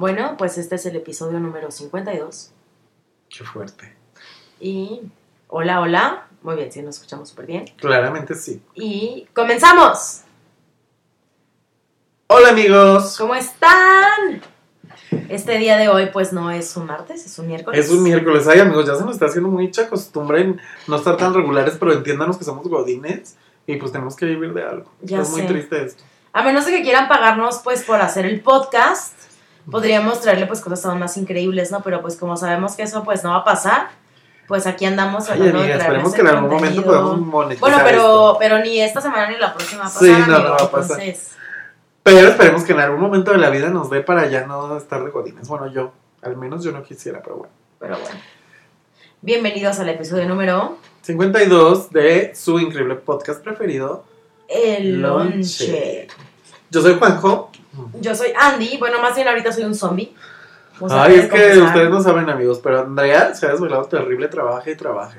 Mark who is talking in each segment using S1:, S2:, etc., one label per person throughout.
S1: Bueno, pues este es el episodio número 52.
S2: Qué fuerte.
S1: Y hola, hola. Muy bien, sí, nos escuchamos súper bien.
S2: Claramente sí.
S1: Y comenzamos.
S2: Hola amigos.
S1: ¿Cómo están? Este día de hoy, pues no es un martes, es un miércoles.
S2: Es un miércoles. Ay amigos, ya se nos está haciendo mucha costumbre en no estar tan regulares, pero entiéndanos que somos godines y pues tenemos que vivir de algo.
S1: Ya
S2: es muy triste esto.
S1: A menos de que quieran pagarnos, pues, por hacer el podcast, podríamos traerle, pues, cosas aún más increíbles, ¿no? Pero, pues, como sabemos que eso, pues, no va a pasar, pues, aquí andamos
S2: Ay
S1: de
S2: amiga,
S1: traerles
S2: esperemos que en algún momento
S1: contenido.
S2: podamos monetizar
S1: Bueno, pero,
S2: esto.
S1: pero ni esta semana ni la próxima va a pasar,
S2: Sí, no, no
S1: amigo,
S2: va a pasar.
S1: Entonces,
S2: Pero esperemos que en algún momento de la vida nos dé para ya no estar de godines. Bueno, yo, al menos yo no quisiera, pero bueno.
S1: pero bueno. Bienvenidos al episodio número
S2: 52 de su increíble podcast preferido.
S1: El.
S2: Lonche. Yo soy Juanjo.
S1: Yo soy Andy, bueno, más bien ahorita soy un zombie.
S2: Ay, es que ustedes no saben, amigos, pero Andrea se ha desvelado terrible, trabaja y trabaja.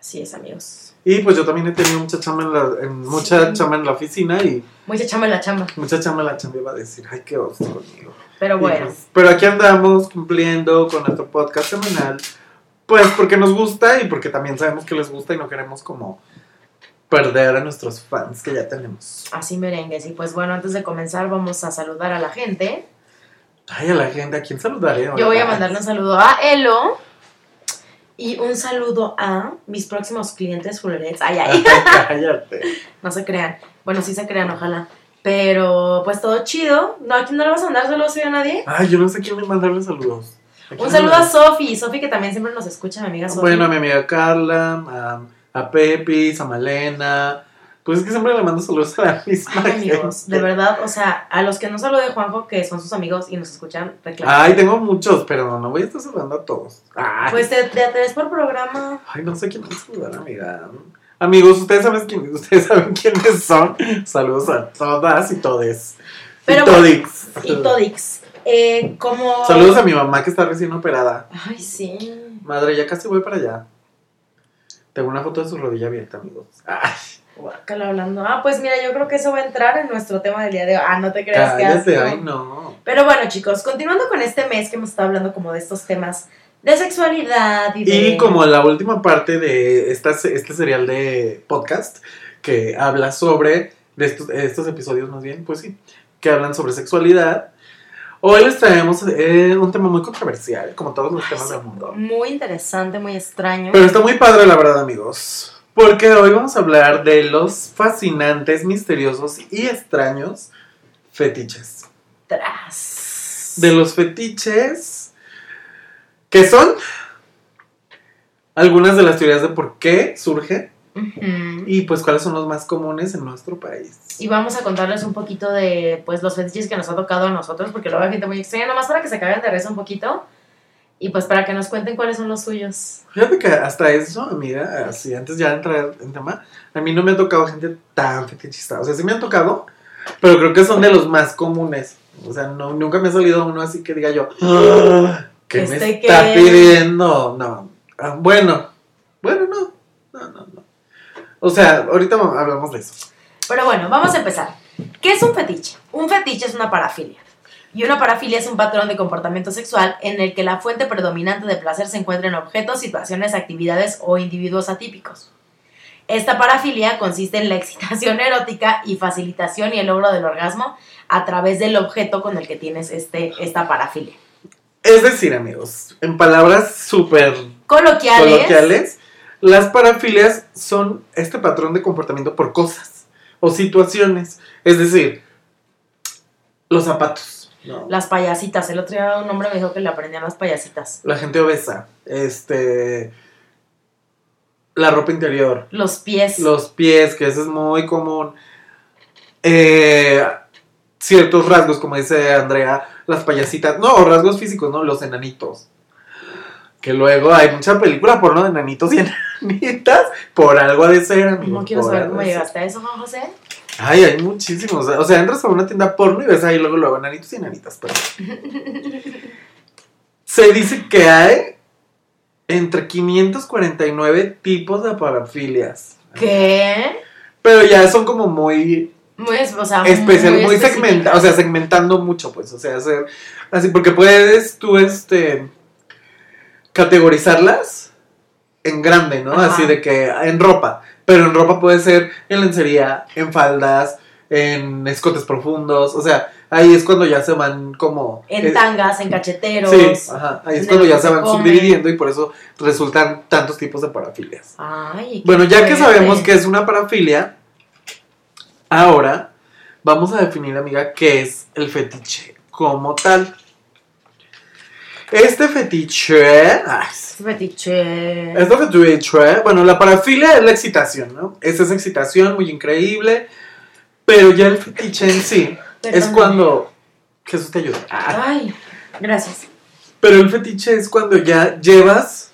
S1: Así es, amigos.
S2: Y pues yo también he tenido mucha chamba en la, en, mucha
S1: Sí.
S2: chamba en la oficina y
S1: Mucha chamba en la chamba.
S2: mucha chamba en la chamba iba a decir, ay, qué oso conmigo.
S1: Pero
S2: Y,
S1: bueno.
S2: pues, pero aquí andamos cumpliendo con nuestro podcast semanal, pues porque nos gusta y porque también sabemos que les gusta y no queremos como perder a nuestros fans que ya tenemos.
S1: Así merengues. Y pues bueno, antes de comenzar vamos a saludar a la gente.
S2: Ay, a la gente, ¿a quién saludaré?
S1: Yo voy a mandarle un saludo a Elo y un saludo a mis próximos clientes fullerets. Ay, ay,
S2: Cállate.
S1: no se crean. Bueno, sí se crean, ojalá. Pero pues todo chido. ¿No, ¿A quién no le vas a mandar saludos hoy a nadie?
S2: Ay, yo no sé quién le mandarle saludos. ¿A quién
S1: Un saludo a? Sofi. Sofi que también siempre nos escucha, mi amiga Sofi.
S2: Bueno, a mi amiga Carla, a, a Pepis, a Malena. Pues es que siempre le mando saludos a la misma
S1: Ay, amigos, de verdad, o sea, a los que no salude Juanjo, que son sus amigos y nos escuchan, reclaman.
S2: Ay, tengo muchos, pero no voy a estar saludando a todos. Ay,
S1: Pues de, de a tres por programa.
S2: ay no sé quién es saludar, amiga. Amigos, ustedes saben, quién, ustedes saben quiénes son. Saludos a todas y todes.
S1: Pero
S2: y
S1: bueno,
S2: todix.
S1: Y Todix. Eh, como.
S2: Saludos a mi mamá que está recién operada.
S1: Ay, sí.
S2: Madre, ya casi voy para allá. Tengo una foto de su rodilla abierta, amigos. Ay,
S1: Guácala hablando. Ah, pues mira, yo creo que eso va a entrar en nuestro tema del día de hoy. Ah, no te creas que asco.
S2: ay, no.
S1: Pero bueno, chicos, continuando con este mes que hemos estado hablando como de estos temas de sexualidad y de.
S2: Y como la última parte de esta, este serial de podcast que habla sobre, de estos, estos episodios más bien, pues sí, que hablan sobre sexualidad, hoy les traemos eh, un tema muy controversial, como todos los
S1: Ay,
S2: temas
S1: sí,
S2: del mundo.
S1: Muy interesante, muy extraño.
S2: Pero está muy padre, la verdad, amigos. Porque hoy vamos a hablar de los fascinantes, misteriosos y extraños fetiches.
S1: Tras.
S2: De los fetiches que son algunas de las teorías de por qué surge
S1: Ujú.
S2: y pues cuáles son los más comunes en nuestro país.
S1: Y vamos a contarles un poquito de pues los fetiches que nos ha tocado a nosotros, porque luego hay gente muy extraña, nomás para que se caigan de risa un poquito. Y pues para que nos cuenten cuáles son los suyos.
S2: Fíjate que hasta eso, amiga, así antes ya de entrar en tema, a mí no me ha tocado gente tan fetichista. O sea, sí me han tocado, pero creo que son de los más comunes. O sea, no, nunca me ha salido uno así que diga yo, "Ah, ¿qué me
S1: ¿Este
S2: está
S1: qué?"
S2: pidiendo? No. Ah, bueno, bueno, no. No, no, no. O sea, ahorita hablamos de eso.
S1: Pero bueno, vamos a empezar. ¿Qué es un fetiche? Un fetiche es una parafilia. Y una parafilia es un patrón de comportamiento sexual en el que la fuente predominante de placer se encuentra en objetos, situaciones, actividades o individuos atípicos. Esta parafilia consiste en la excitación erótica y facilitación y el logro del orgasmo a través del objeto con el que tienes este, esta parafilia.
S2: Es decir, amigos, en palabras súper
S1: Coloquiales.
S2: coloquiales, las parafilias son este patrón de comportamiento por cosas o situaciones. Es decir, los zapatos, ¿no?
S1: Las payasitas. El otro día un hombre me dijo que le aprendían las payasitas.
S2: la gente obesa, este, la ropa interior,
S1: Los pies.
S2: los pies, que eso es muy común. Eh, ciertos rasgos, como dice Andrea, las payasitas, no, rasgos físicos, no, los enanitos. Que luego hay mucha película porno de enanitos y enanitas, por algo ha de ser, amigo.
S1: No quiero saber cómo llegaste a eso, Juan José.
S2: Ay, hay muchísimos. O sea, entras a una tienda porno y ves ahí luego, luego enanitos y enanitas. Pero... Se dice que hay entre 549 tipos de parafilias.
S1: ¿Qué?
S2: Pero ya son como muy
S1: Muy, o sea,
S2: especial, muy, segmentado, o sea, segmentando mucho, pues, o sea, hacer así, porque puedes tú, este, categorizarlas en grande, ¿no?
S1: Ajá.
S2: Así de que en ropa, pero en ropa puede ser en lencería, en faldas, en escotes profundos, o sea, ahí es cuando ya se van como...
S1: En
S2: eh,
S1: tangas, en cacheteros.
S2: Sí, ajá, ahí es cuando ya se van
S1: come.
S2: subdividiendo y por eso resultan tantos tipos de parafilias.
S1: Ay,
S2: Bueno, ya que sabemos que es una parafilia, ahora vamos a definir, amiga, qué es el fetiche como tal. Este fetiche. ay,
S1: Este fetiche.
S2: este fetiche. Bueno, la parafilia es la excitación, ¿no? Esa es excitación muy increíble. Pero ya el fetiche en sí es cuando. Jesús te ayuda. Ah,
S1: Ay, gracias.
S2: pero el fetiche es cuando ya llevas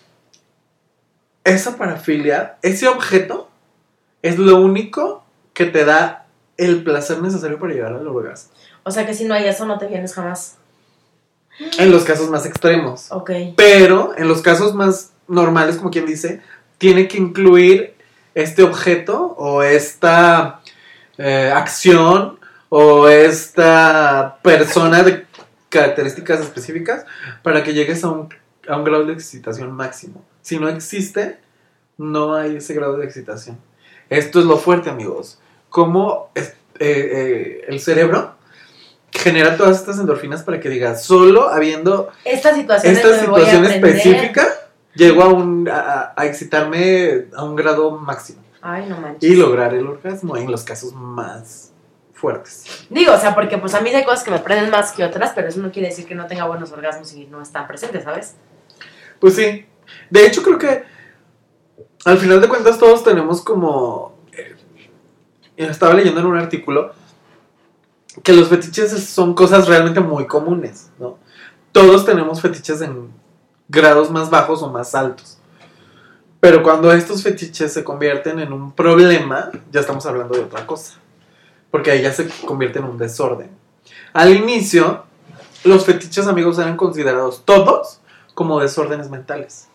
S2: esa parafilia, ese objeto, es lo único que te da el placer necesario para llegar al orgasmo.
S1: O sea que si no hay eso, no te vienes jamás.
S2: En los casos más extremos.
S1: Ok.
S2: Pero en los casos más normales, como quien dice, tiene que incluir este objeto o esta eh, acción o esta persona de características específicas para que llegues a un, a un grado de excitación máximo. Si no existe, no hay ese grado de excitación. Esto es lo fuerte, amigos. Cómo es- eh, eh, el cerebro genera todas estas endorfinas para que digas, solo habiendo
S1: Esta situación
S2: esta situación específica llego a, un, a, a excitarme a un grado máximo
S1: Ay, no manches.
S2: y lograr el orgasmo en los casos más fuertes.
S1: Digo, o sea, porque pues a mí hay cosas que me prenden más que otras, pero eso no quiere decir que no tenga buenos orgasmos y no están presentes, ¿sabes?
S2: Pues sí, de hecho creo que al final de cuentas todos tenemos como... eh, estaba leyendo en un artículo que los fetiches son cosas realmente muy comunes, ¿no? Todos tenemos fetiches en grados más bajos o más altos. Pero cuando estos fetiches se convierten en un problema, ya estamos hablando de otra cosa. Porque ahí ya se convierte en un desorden. Al inicio, los fetiches, amigos, eran considerados todos como desórdenes mentales.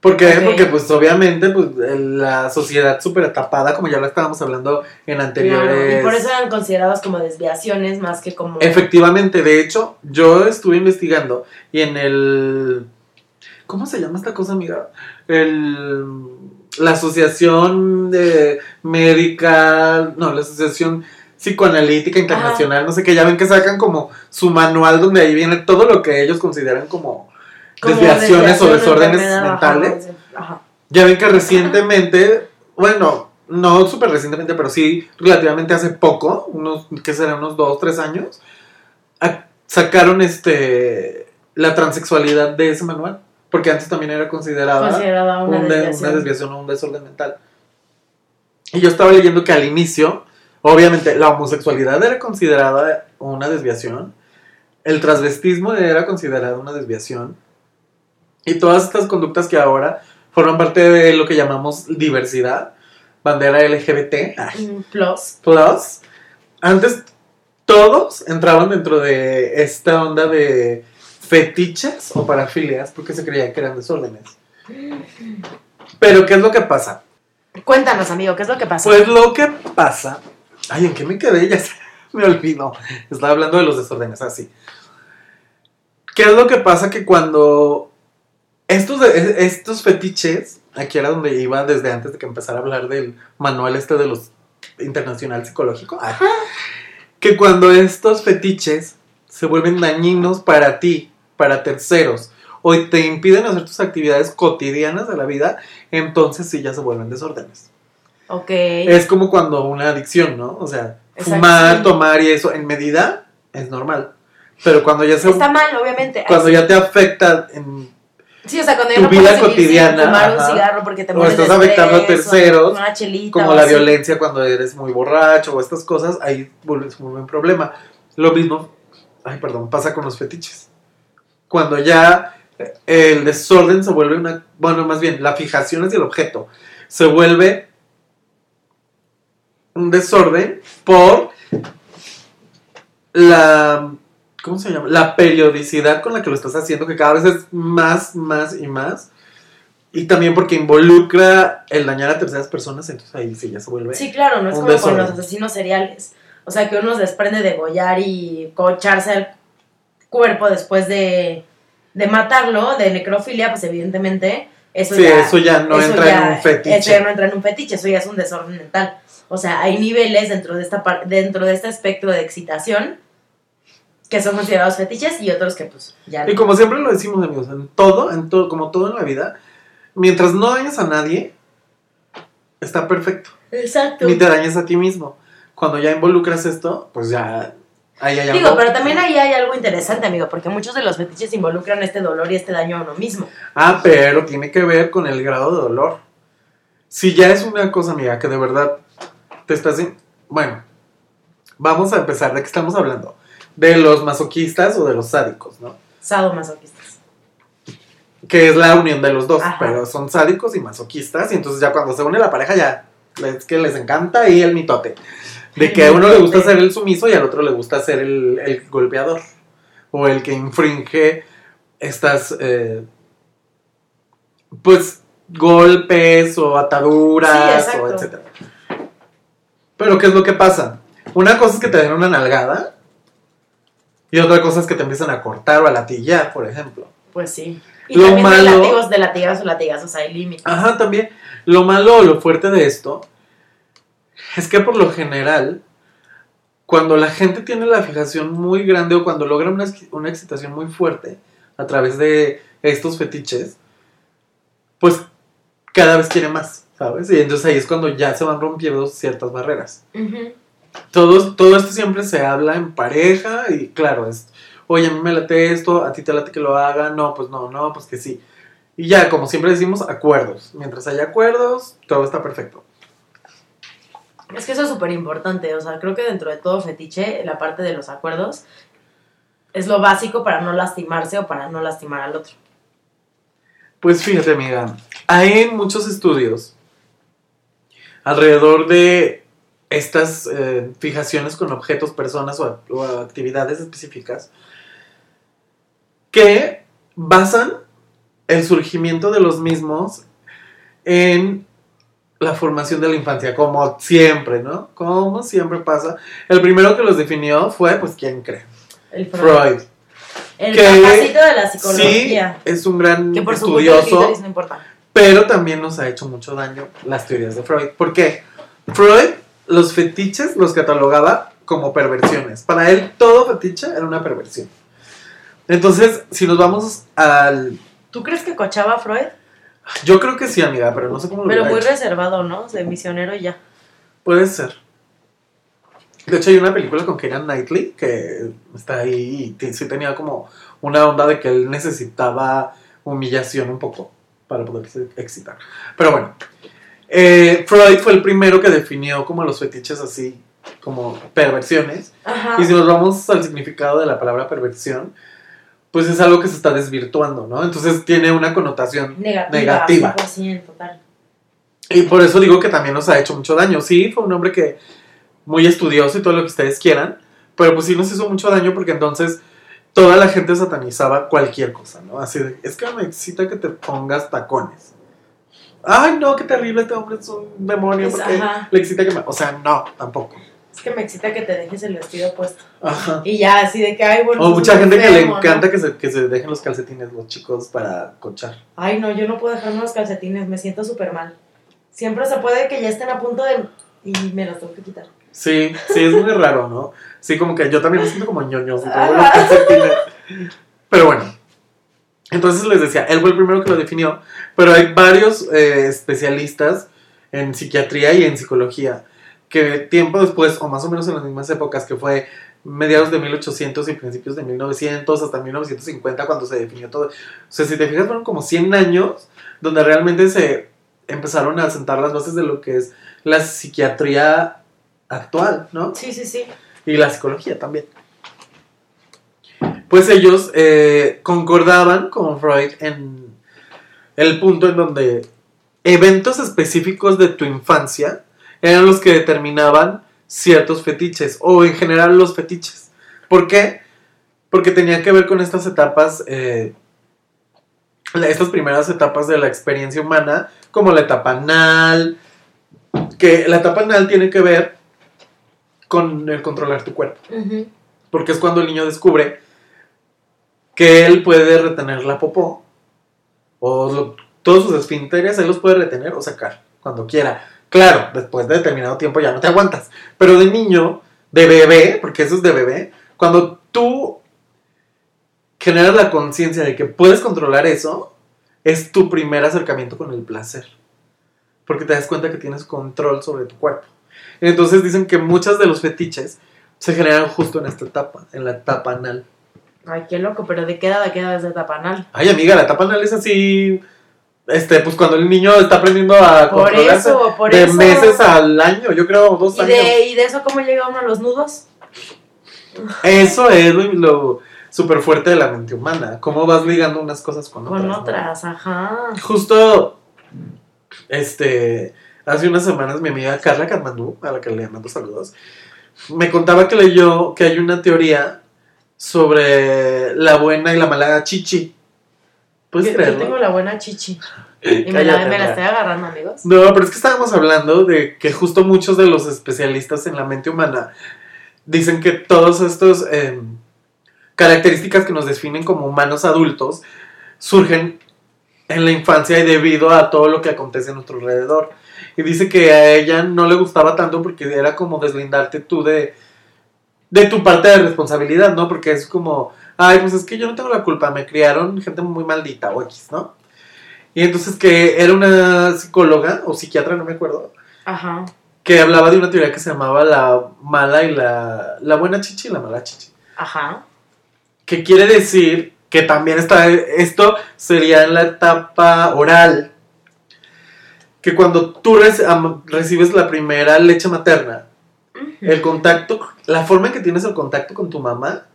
S2: ¿Por qué? Porque pues obviamente pues, la sociedad súper atapada, como ya lo estábamos hablando en anteriores...
S1: Claro, y por eso eran considerados como desviaciones más que como...
S2: Efectivamente, de hecho, yo estuve investigando y en el... ¿Cómo se llama esta cosa, amiga? El, la Asociación de Médica... No, la Asociación Psicoanalítica Internacional, no sé qué, ya ven que sacan como su manual donde ahí viene todo lo que ellos consideran como desviaciones o desórdenes mentales.
S1: ajá.
S2: Ya ven que recientemente, bueno, no súper recientemente, pero sí relativamente hace poco, unos, ¿qué será? Unos dos, tres años, a- sacaron este la transexualidad de ese manual. Porque antes también era considerada
S1: Considerada una
S2: un de-
S1: desviación.
S2: una desviación o un desorden mental. Y yo estaba leyendo que al inicio, obviamente, la homosexualidad era considerada una desviación, el transvestismo era considerado una desviación, y todas estas conductas que ahora forman parte de lo que llamamos diversidad, bandera LGBT, ay,
S1: Mm, Plus.
S2: plus, antes todos entraban dentro de esta onda de fetiches o parafilias porque se creía que eran desórdenes. Pero ¿qué es lo que pasa?
S1: Cuéntanos, amigo, ¿qué es lo que pasa?
S2: Pues lo que pasa. Ay, ¿en qué me quedé? Ya se me olvidó. Estaba hablando de los desórdenes, así. ¿Qué es lo que pasa? Que cuando estos, estos fetiches, aquí era donde iba desde antes de que empezara a hablar del manual este de los internacional psicológico, ay, que cuando estos fetiches se vuelven dañinos para ti, para terceros, o te impiden hacer tus actividades cotidianas de la vida, entonces sí ya se vuelven desórdenes.
S1: ok.
S2: Es como cuando una adicción, ¿no? O sea,
S1: Exacto,
S2: fumar, tomar y eso en medida es normal. Pero cuando ya se
S1: Está mal, obviamente.
S2: cuando ya te afecta en
S1: Sí, o sea, cuando
S2: tu
S1: ya no
S2: vida cotidiana,
S1: fumar un cigarro porque te
S2: O estás afectando a terceros,
S1: una chelita,
S2: como la
S1: así.
S2: violencia cuando eres muy borracho o estas cosas, ahí vuelve- se vuelve un problema. Lo mismo, ay, perdón, pasa con los fetiches. Cuando ya eh, el desorden se vuelve una, bueno, más bien, la fijación hacia el objeto se vuelve un desorden por la, ¿cómo se llama? La periodicidad con la que lo estás haciendo, que cada vez es más, más y más. Y también porque involucra el dañar a terceras personas, entonces ahí sí ya se vuelve.
S1: Sí, claro, no es como con los asesinos seriales. O sea, que uno se desprende de gollar y cocharse el cuerpo después de, de matarlo, de necrofilia, pues evidentemente eso
S2: Sí,
S1: ya...
S2: eso ya no
S1: eso
S2: entra
S1: ya-
S2: en un fetiche.
S1: Eso ya no entra en un fetiche, eso ya es un desorden mental. O sea, hay niveles dentro de, esta dentro de este espectro de excitación que son considerados fetiches y otros que pues ya no.
S2: Y como siempre lo decimos, amigos, en todo, en todo, como todo en la vida, mientras no dañes a nadie, está perfecto.
S1: Exacto.
S2: Ni te dañes a ti mismo. Cuando ya involucras esto, pues ya ahí hay
S1: Digo,
S2: algo-
S1: pero también ahí hay algo interesante, amigo, porque muchos de los fetiches involucran este dolor y este daño a uno mismo.
S2: Ah, pero tiene que ver con el grado de dolor. Si ya es una cosa, amiga, que de verdad te estás... en- Bueno, vamos a empezar. ¿De qué estamos hablando? ¿De los masoquistas o de los sádicos, no?
S1: Sadomasoquistas.
S2: Que es la unión de los dos,
S1: Ajá.
S2: pero son sádicos y masoquistas. Y entonces ya cuando se une la pareja ya es que les encanta ahí el mitote. De que a uno le gusta ser el sumiso y al otro le gusta ser el, el golpeador. O el que infringe estas, eh, pues, golpes o ataduras
S1: Sí,
S2: o etcétera. Pero ¿qué es lo que pasa? Una cosa es que te den una nalgada y otra cosa es que te empiezan a cortar o a latillar, por ejemplo.
S1: Pues sí. Y
S2: Lo
S1: también
S2: malo-
S1: látigos, de latigazos, latigazos hay límites.
S2: Ajá, también. Lo malo o lo fuerte de esto es que por lo general, cuando la gente tiene la fijación muy grande o cuando logra una, una excitación muy fuerte a través de estos fetiches, pues cada vez quiere más, ¿sabes? Y entonces ahí es cuando ya se van rompiendo ciertas barreras.
S1: Ujú.
S2: Todo, todo esto siempre se habla en pareja y claro, es, oye, a mí me late esto, a ti te late que lo haga, no, pues no, no, pues que sí. Y ya, como siempre decimos, acuerdos. Mientras haya acuerdos, todo está perfecto.
S1: Es que eso es súper importante. O sea, creo que dentro de todo fetiche, la parte de los acuerdos es lo básico para no lastimarse o para no lastimar al otro.
S2: Pues fíjate, amiga, hay muchos estudios alrededor de estas eh, fijaciones con objetos, personas o, o actividades específicas que basan el surgimiento de los mismos en la formación de la infancia, como siempre, ¿no? Como siempre pasa. El primero que los definió fue, pues, ¿quién cree?
S1: El Freud.
S2: Freud.
S1: El
S2: Que-
S1: de la
S2: Sí,
S1: psicología.
S2: es un gran
S1: que por
S2: estudioso.
S1: no.
S2: Pero también nos ha hecho mucho daño las teorías de Freud. ¿Por qué? Freud los fetiches los catalogaba como perversiones. Para él todo fetiche era una perversión. Entonces, si nos vamos al...
S1: ¿Tú crees que cochaba a Freud?
S2: Yo creo que sí, amiga, pero no sé cómo lo
S1: Pero muy
S2: hecho.
S1: reservado, ¿no? De misionero y ya.
S2: Puede ser. De hecho, hay una película con Keira Knightley que está ahí y sí tenía como una onda de que él necesitaba humillación un poco para poderse excitar. Pero bueno, eh, Freud fue el primero que definió como los fetiches así, como perversiones.
S1: Ajá.
S2: Y si nos vamos al significado de la palabra perversión, pues es algo que se está desvirtuando, ¿no? Entonces tiene una connotación
S1: Negativa.
S2: negativa.
S1: 100%, total.
S2: Y por eso digo que también nos ha hecho mucho daño. Sí, fue un hombre que muy estudioso y todo lo que ustedes quieran, pero pues sí nos hizo mucho daño porque entonces toda la gente satanizaba cualquier cosa, ¿no? Así de, es que me excita que te pongas tacones. Ay, no, qué terrible, este hombre es un demonio porque
S1: ajá.
S2: le excita que me... O sea, no, tampoco.
S1: Es que me excita que te dejes el vestido puesto.
S2: Ajá.
S1: Y ya, así de que, ay, bueno.
S2: O
S1: eso es
S2: mucha gente que le
S1: enfermo, ¿no?
S2: encanta que, se, que se dejen los calcetines los chicos para cochar.
S1: Ay, no, yo no puedo dejarme los calcetines, me siento súper mal. Siempre se puede que ya estén a punto de... Y me los tengo que quitar.
S2: Sí, sí, es muy raro, ¿no? Sí, como que yo también me siento como y todo
S1: Ajá.
S2: los calcetines. Pero bueno. Entonces les decía, él fue el primero que lo definió, pero hay varios eh, especialistas en psiquiatría y en psicología que tiempo después, o más o menos en las mismas épocas, que fue mediados de 1800 y principios de 1900 hasta 1950 cuando se definió todo. O sea, si te fijas, fueron como 100 años donde realmente se empezaron a sentar las bases de lo que es la psiquiatría actual, ¿no?
S1: Sí, sí, sí.
S2: Y la psicología también. Pues ellos eh, concordaban con Freud en el punto en donde eventos específicos de tu infancia eran los que determinaban ciertos fetiches o en general los fetiches. ¿Por qué? Porque tenía que ver con estas etapas eh, estas primeras etapas de la experiencia humana, como la etapa anal, que la etapa anal tiene que ver con el controlar tu cuerpo, porque es cuando el niño descubre que él puede retener la popó, o todos sus esfínteres, él los puede retener o sacar cuando quiera. Claro, después de determinado tiempo ya no te aguantas, pero de niño, de bebé, porque eso es de bebé, cuando tú generas la conciencia de que puedes controlar eso, es tu primer acercamiento con el placer. Porque te das cuenta que tienes control sobre tu cuerpo. Entonces dicen que muchos de los fetiches se generan justo en esta etapa, en la etapa anal.
S1: Ay, qué loco, pero ¿de qué edad a qué edad es de etapa anal?
S2: Ay, amiga, la etapa anal es así. Este, pues cuando el niño está aprendiendo a
S1: Por
S2: controlarse.
S1: eso, por
S2: de
S1: eso.
S2: meses al año, yo creo dos
S1: ¿Y
S2: años.
S1: de, ¿Y de eso cómo llega uno a los nudos?
S2: Eso es lo, lo súper fuerte de la mente humana. Cómo vas ligando unas cosas con otras.
S1: Con
S2: ¿no?
S1: otras, ajá.
S2: Justo, este, hace unas semanas mi amiga Carla Katmandú, a la que le mando saludos, me contaba que leyó que hay una teoría sobre la buena y la mala chichi. ¿Puedes
S1: Yo, yo tengo la buena chichi. Y me la, me estoy agarrando, amigos.
S2: No, pero es que estábamos hablando de que justo muchos de los especialistas en la mente humana dicen que todas estas eh, características que nos definen como humanos adultos surgen en la infancia y debido a todo lo que acontece a nuestro alrededor. Y dice que a ella no le gustaba tanto porque era como deslindarte tú de, de tu parte de responsabilidad, ¿no? Porque es como, ay, pues es que yo no tengo la culpa, me criaron gente muy maldita o X, ¿no? Y entonces que era una psicóloga o psiquiatra, no me acuerdo,
S1: Ajá.
S2: que hablaba de una teoría que se llamaba la mala y la, la buena chichi y la mala chichi.
S1: Ajá.
S2: Que quiere decir que también está, esto sería en la etapa oral, que cuando tú recibes la primera leche materna, el contacto, la forma en que tienes el contacto con tu mamá,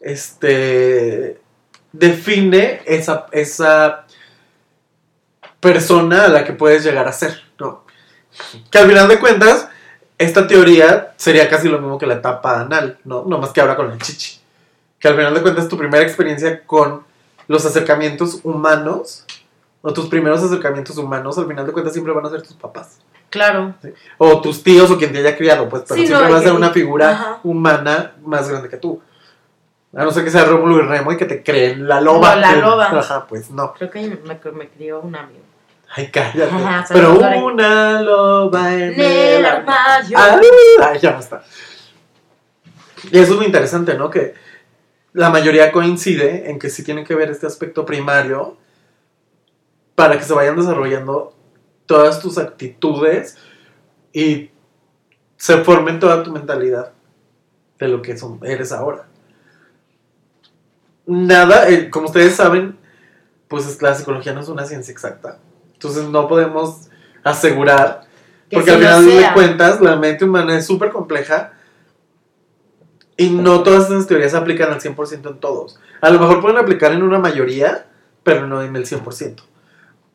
S2: este, define esa, esa persona a la que puedes llegar a ser, ¿no? Que al final de cuentas, esta teoría sería casi lo mismo que la etapa anal, ¿no? No más que ahora con el chichi. Que al final de cuentas tu primera experiencia con los acercamientos humanos, o tus primeros acercamientos humanos, al final de cuentas siempre van a ser tus papás
S1: Claro.
S2: o tus tíos o quien te haya criado, pues, pero
S1: Sí,
S2: siempre
S1: no,
S2: va a ser una figura
S1: ajá.
S2: humana más grande que tú. A no ser que sea Rómulo y Remo y que te creen la loba.
S1: No, la
S2: que-
S1: loba.
S2: Ajá, pues no.
S1: Creo que me, me crió un amigo.
S2: Ay, cállate.
S1: Ajá,
S2: pero una loba en
S1: En el armario.
S2: Ah, Ay, ya basta. Y eso es lo interesante, ¿no? Que la mayoría coincide en que sí tiene que ver este aspecto primario para que se vayan desarrollando todas tus actitudes y se formen toda tu mentalidad de lo que son, eres ahora. Nada, eh, como ustedes saben, pues es- la psicología no es una ciencia exacta. Entonces no podemos asegurar
S1: Que
S2: porque al final de
S1: sea.
S2: cuentas, la mente humana es súper compleja y no todas esas teorías se aplican al 100% en todos. A lo mejor pueden aplicar en una mayoría, pero no en el 100%.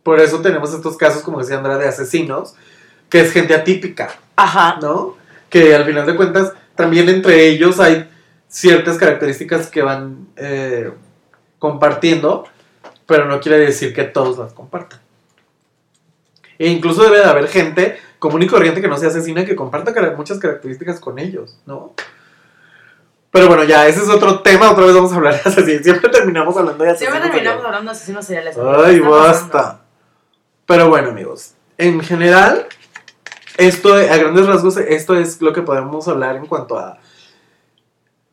S2: Por eso tenemos estos casos, como decía Andrea, de asesinos, que es gente atípica,
S1: Ajá.
S2: ¿no? Que al final de cuentas, también entre ellos hay ciertas características que van eh, compartiendo, pero no quiere decir que todos las compartan. E incluso debe de haber gente común y corriente que no sea asesina que comparta muchas características con ellos, ¿no? Pero bueno, ya, ese es otro tema, otra vez vamos a hablar de asesinos. Siempre terminamos hablando de asesinos.
S1: Siempre terminamos
S2: seriales.
S1: hablando de asesinos seriales.
S2: Ay,
S1: ¿Qué está pasando?
S2: Pero bueno, amigos, en general, esto, a grandes rasgos, esto es lo que podemos hablar en cuanto a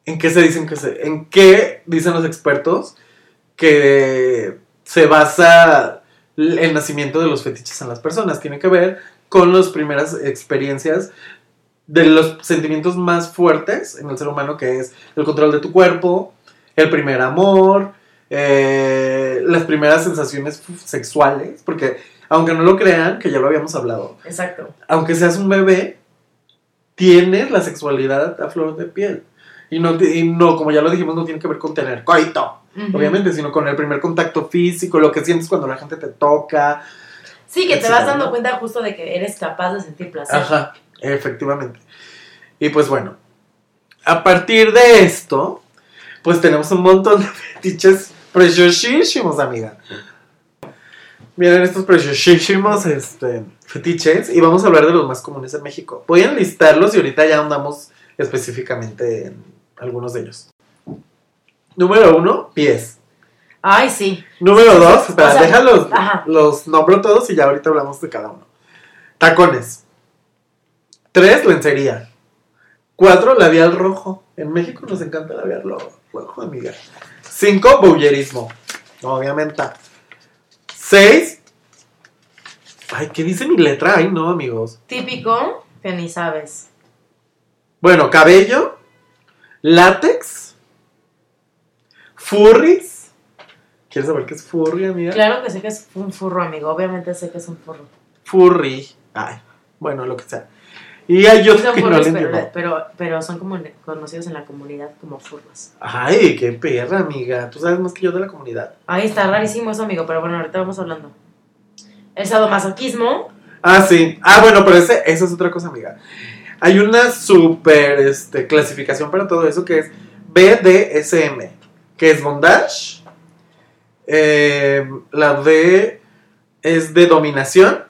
S2: en qué se dicen que se, en qué dicen los expertos que se basa el nacimiento de los fetiches en las personas. Tiene que ver con las primeras experiencias de los sentimientos más fuertes en el ser humano, que es el control de tu cuerpo, el primer amor, eh, las primeras sensaciones sexuales, porque aunque no lo crean, que ya lo habíamos hablado,
S1: Exacto.
S2: aunque seas un bebé, tienes la sexualidad a flor de piel. Y no, y no, como ya lo dijimos, no tiene que ver con tener coito,
S1: Ujú.
S2: obviamente, sino con el primer contacto físico, lo que sientes cuando la gente te toca.
S1: Sí, que te vas dando cuenta justo de que eres capaz de sentir placer.
S2: Ajá, efectivamente. Y pues bueno, a partir de esto, pues tenemos un montón de fetiches preciosísimos, amiga. Miren estos preciosísimos este, fetiches y vamos a hablar de los más comunes en México. Voy a enlistarlos y ahorita ya andamos específicamente en algunos de ellos. Número uno, pies.
S1: Ay, sí.
S2: Número dos,
S1: O
S2: espera,
S1: sea,
S2: déjalos,
S1: ajá.
S2: los nombro todos y ya ahorita hablamos de cada uno. Tacones. Tres, lencería. Cuatro, labial rojo. En México nos encanta el labial ro- rojo, amiga. Cinco, bowlerismo. Obviamente. Seis. Ay, ¿qué dice mi letra? Ay, no, amigos.
S1: Típico que ni sabes.
S2: Bueno, cabello. Látex. Furries. ¿Quieres saber qué es furry, amiga?
S1: Claro que sé que es un furro, amigo. Obviamente sé que es un furro.
S2: Furry. Ay, bueno, lo que sea. Y hay
S1: Sí
S2: otro
S1: son
S2: que no
S1: furros, pero,
S2: entiendo.
S1: pero, pero son como conocidos en la comunidad como furros.
S2: Ay, qué perra, amiga. Tú sabes más que yo de la comunidad.
S1: Ahí está rarísimo eso, amigo. Pero bueno, ahorita vamos hablando. El sadomasoquismo.
S2: Ah, sí. Ah, bueno, pero ese, esa es otra cosa, amiga. Hay una super este, clasificación para todo eso que es BDSM, que es bondage. Eh, la D es de dominación.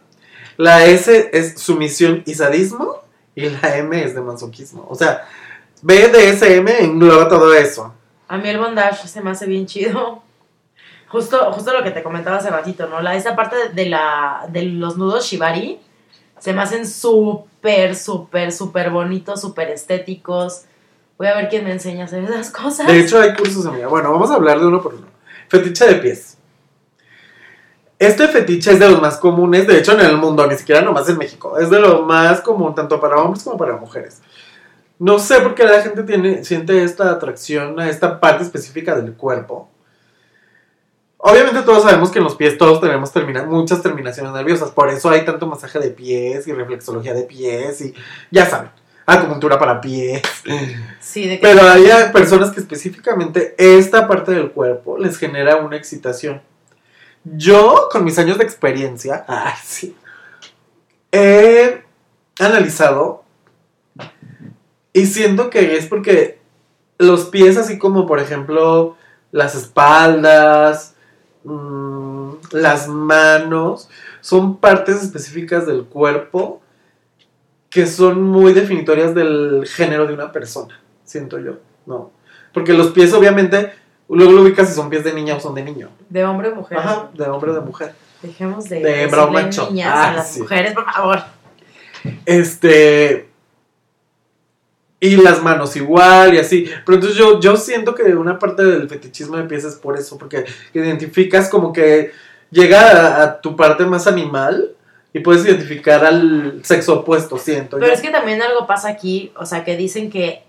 S2: La S es sumisión y sadismo. Y la M es de masoquismo. O sea, BDSM engloba todo eso.
S1: A mí el bondage se me hace bien chido. Justo, justo lo que te comentaba hace ratito, ¿no? La, esa parte de, la, de los nudos shibari se me hacen súper, súper, súper bonitos, súper estéticos. Voy a ver quién me enseña a hacer esas cosas.
S2: De hecho, hay cursos, amiga. Bueno, vamos a hablar de uno por uno. Fetiche de pies. Este fetiche es de los más comunes, de hecho, en el mundo, ni siquiera nomás en México. Es de lo más común, tanto para hombres como para mujeres. No sé por qué la gente tiene, siente esta atracción a esta parte específica del cuerpo. Obviamente todos sabemos que en los pies todos tenemos termina- muchas terminaciones nerviosas, por eso hay tanto masaje de pies y reflexología de pies y ya saben, acupuntura para pies.
S1: Sí, de que
S2: Pero hay personas que específicamente esta parte del cuerpo les genera una excitación. Yo, con mis años de experiencia, sí, he analizado y siento que es porque los pies, así como por ejemplo las espaldas, mm, las manos, son partes específicas del cuerpo que son muy definitorias del género de una persona siento yo, ¿no? Porque los pies, obviamente, luego lo ubicas si son pies de niña o son de niño.
S1: de hombre o mujer.
S2: Ajá, de hombre o de mujer.
S1: Dejemos de,
S2: De hembra o macho.
S1: niñas
S2: Ah,
S1: a las
S2: sí.
S1: mujeres, por favor.
S2: Este. Y las manos igual y así. Pero entonces yo, yo siento que una parte del fetichismo de pies es por eso, porque identificas como que llega a, a tu parte más animal y puedes identificar al sexo opuesto, siento.
S1: Pero
S2: yo.
S1: es que también algo pasa aquí, o sea, que dicen que,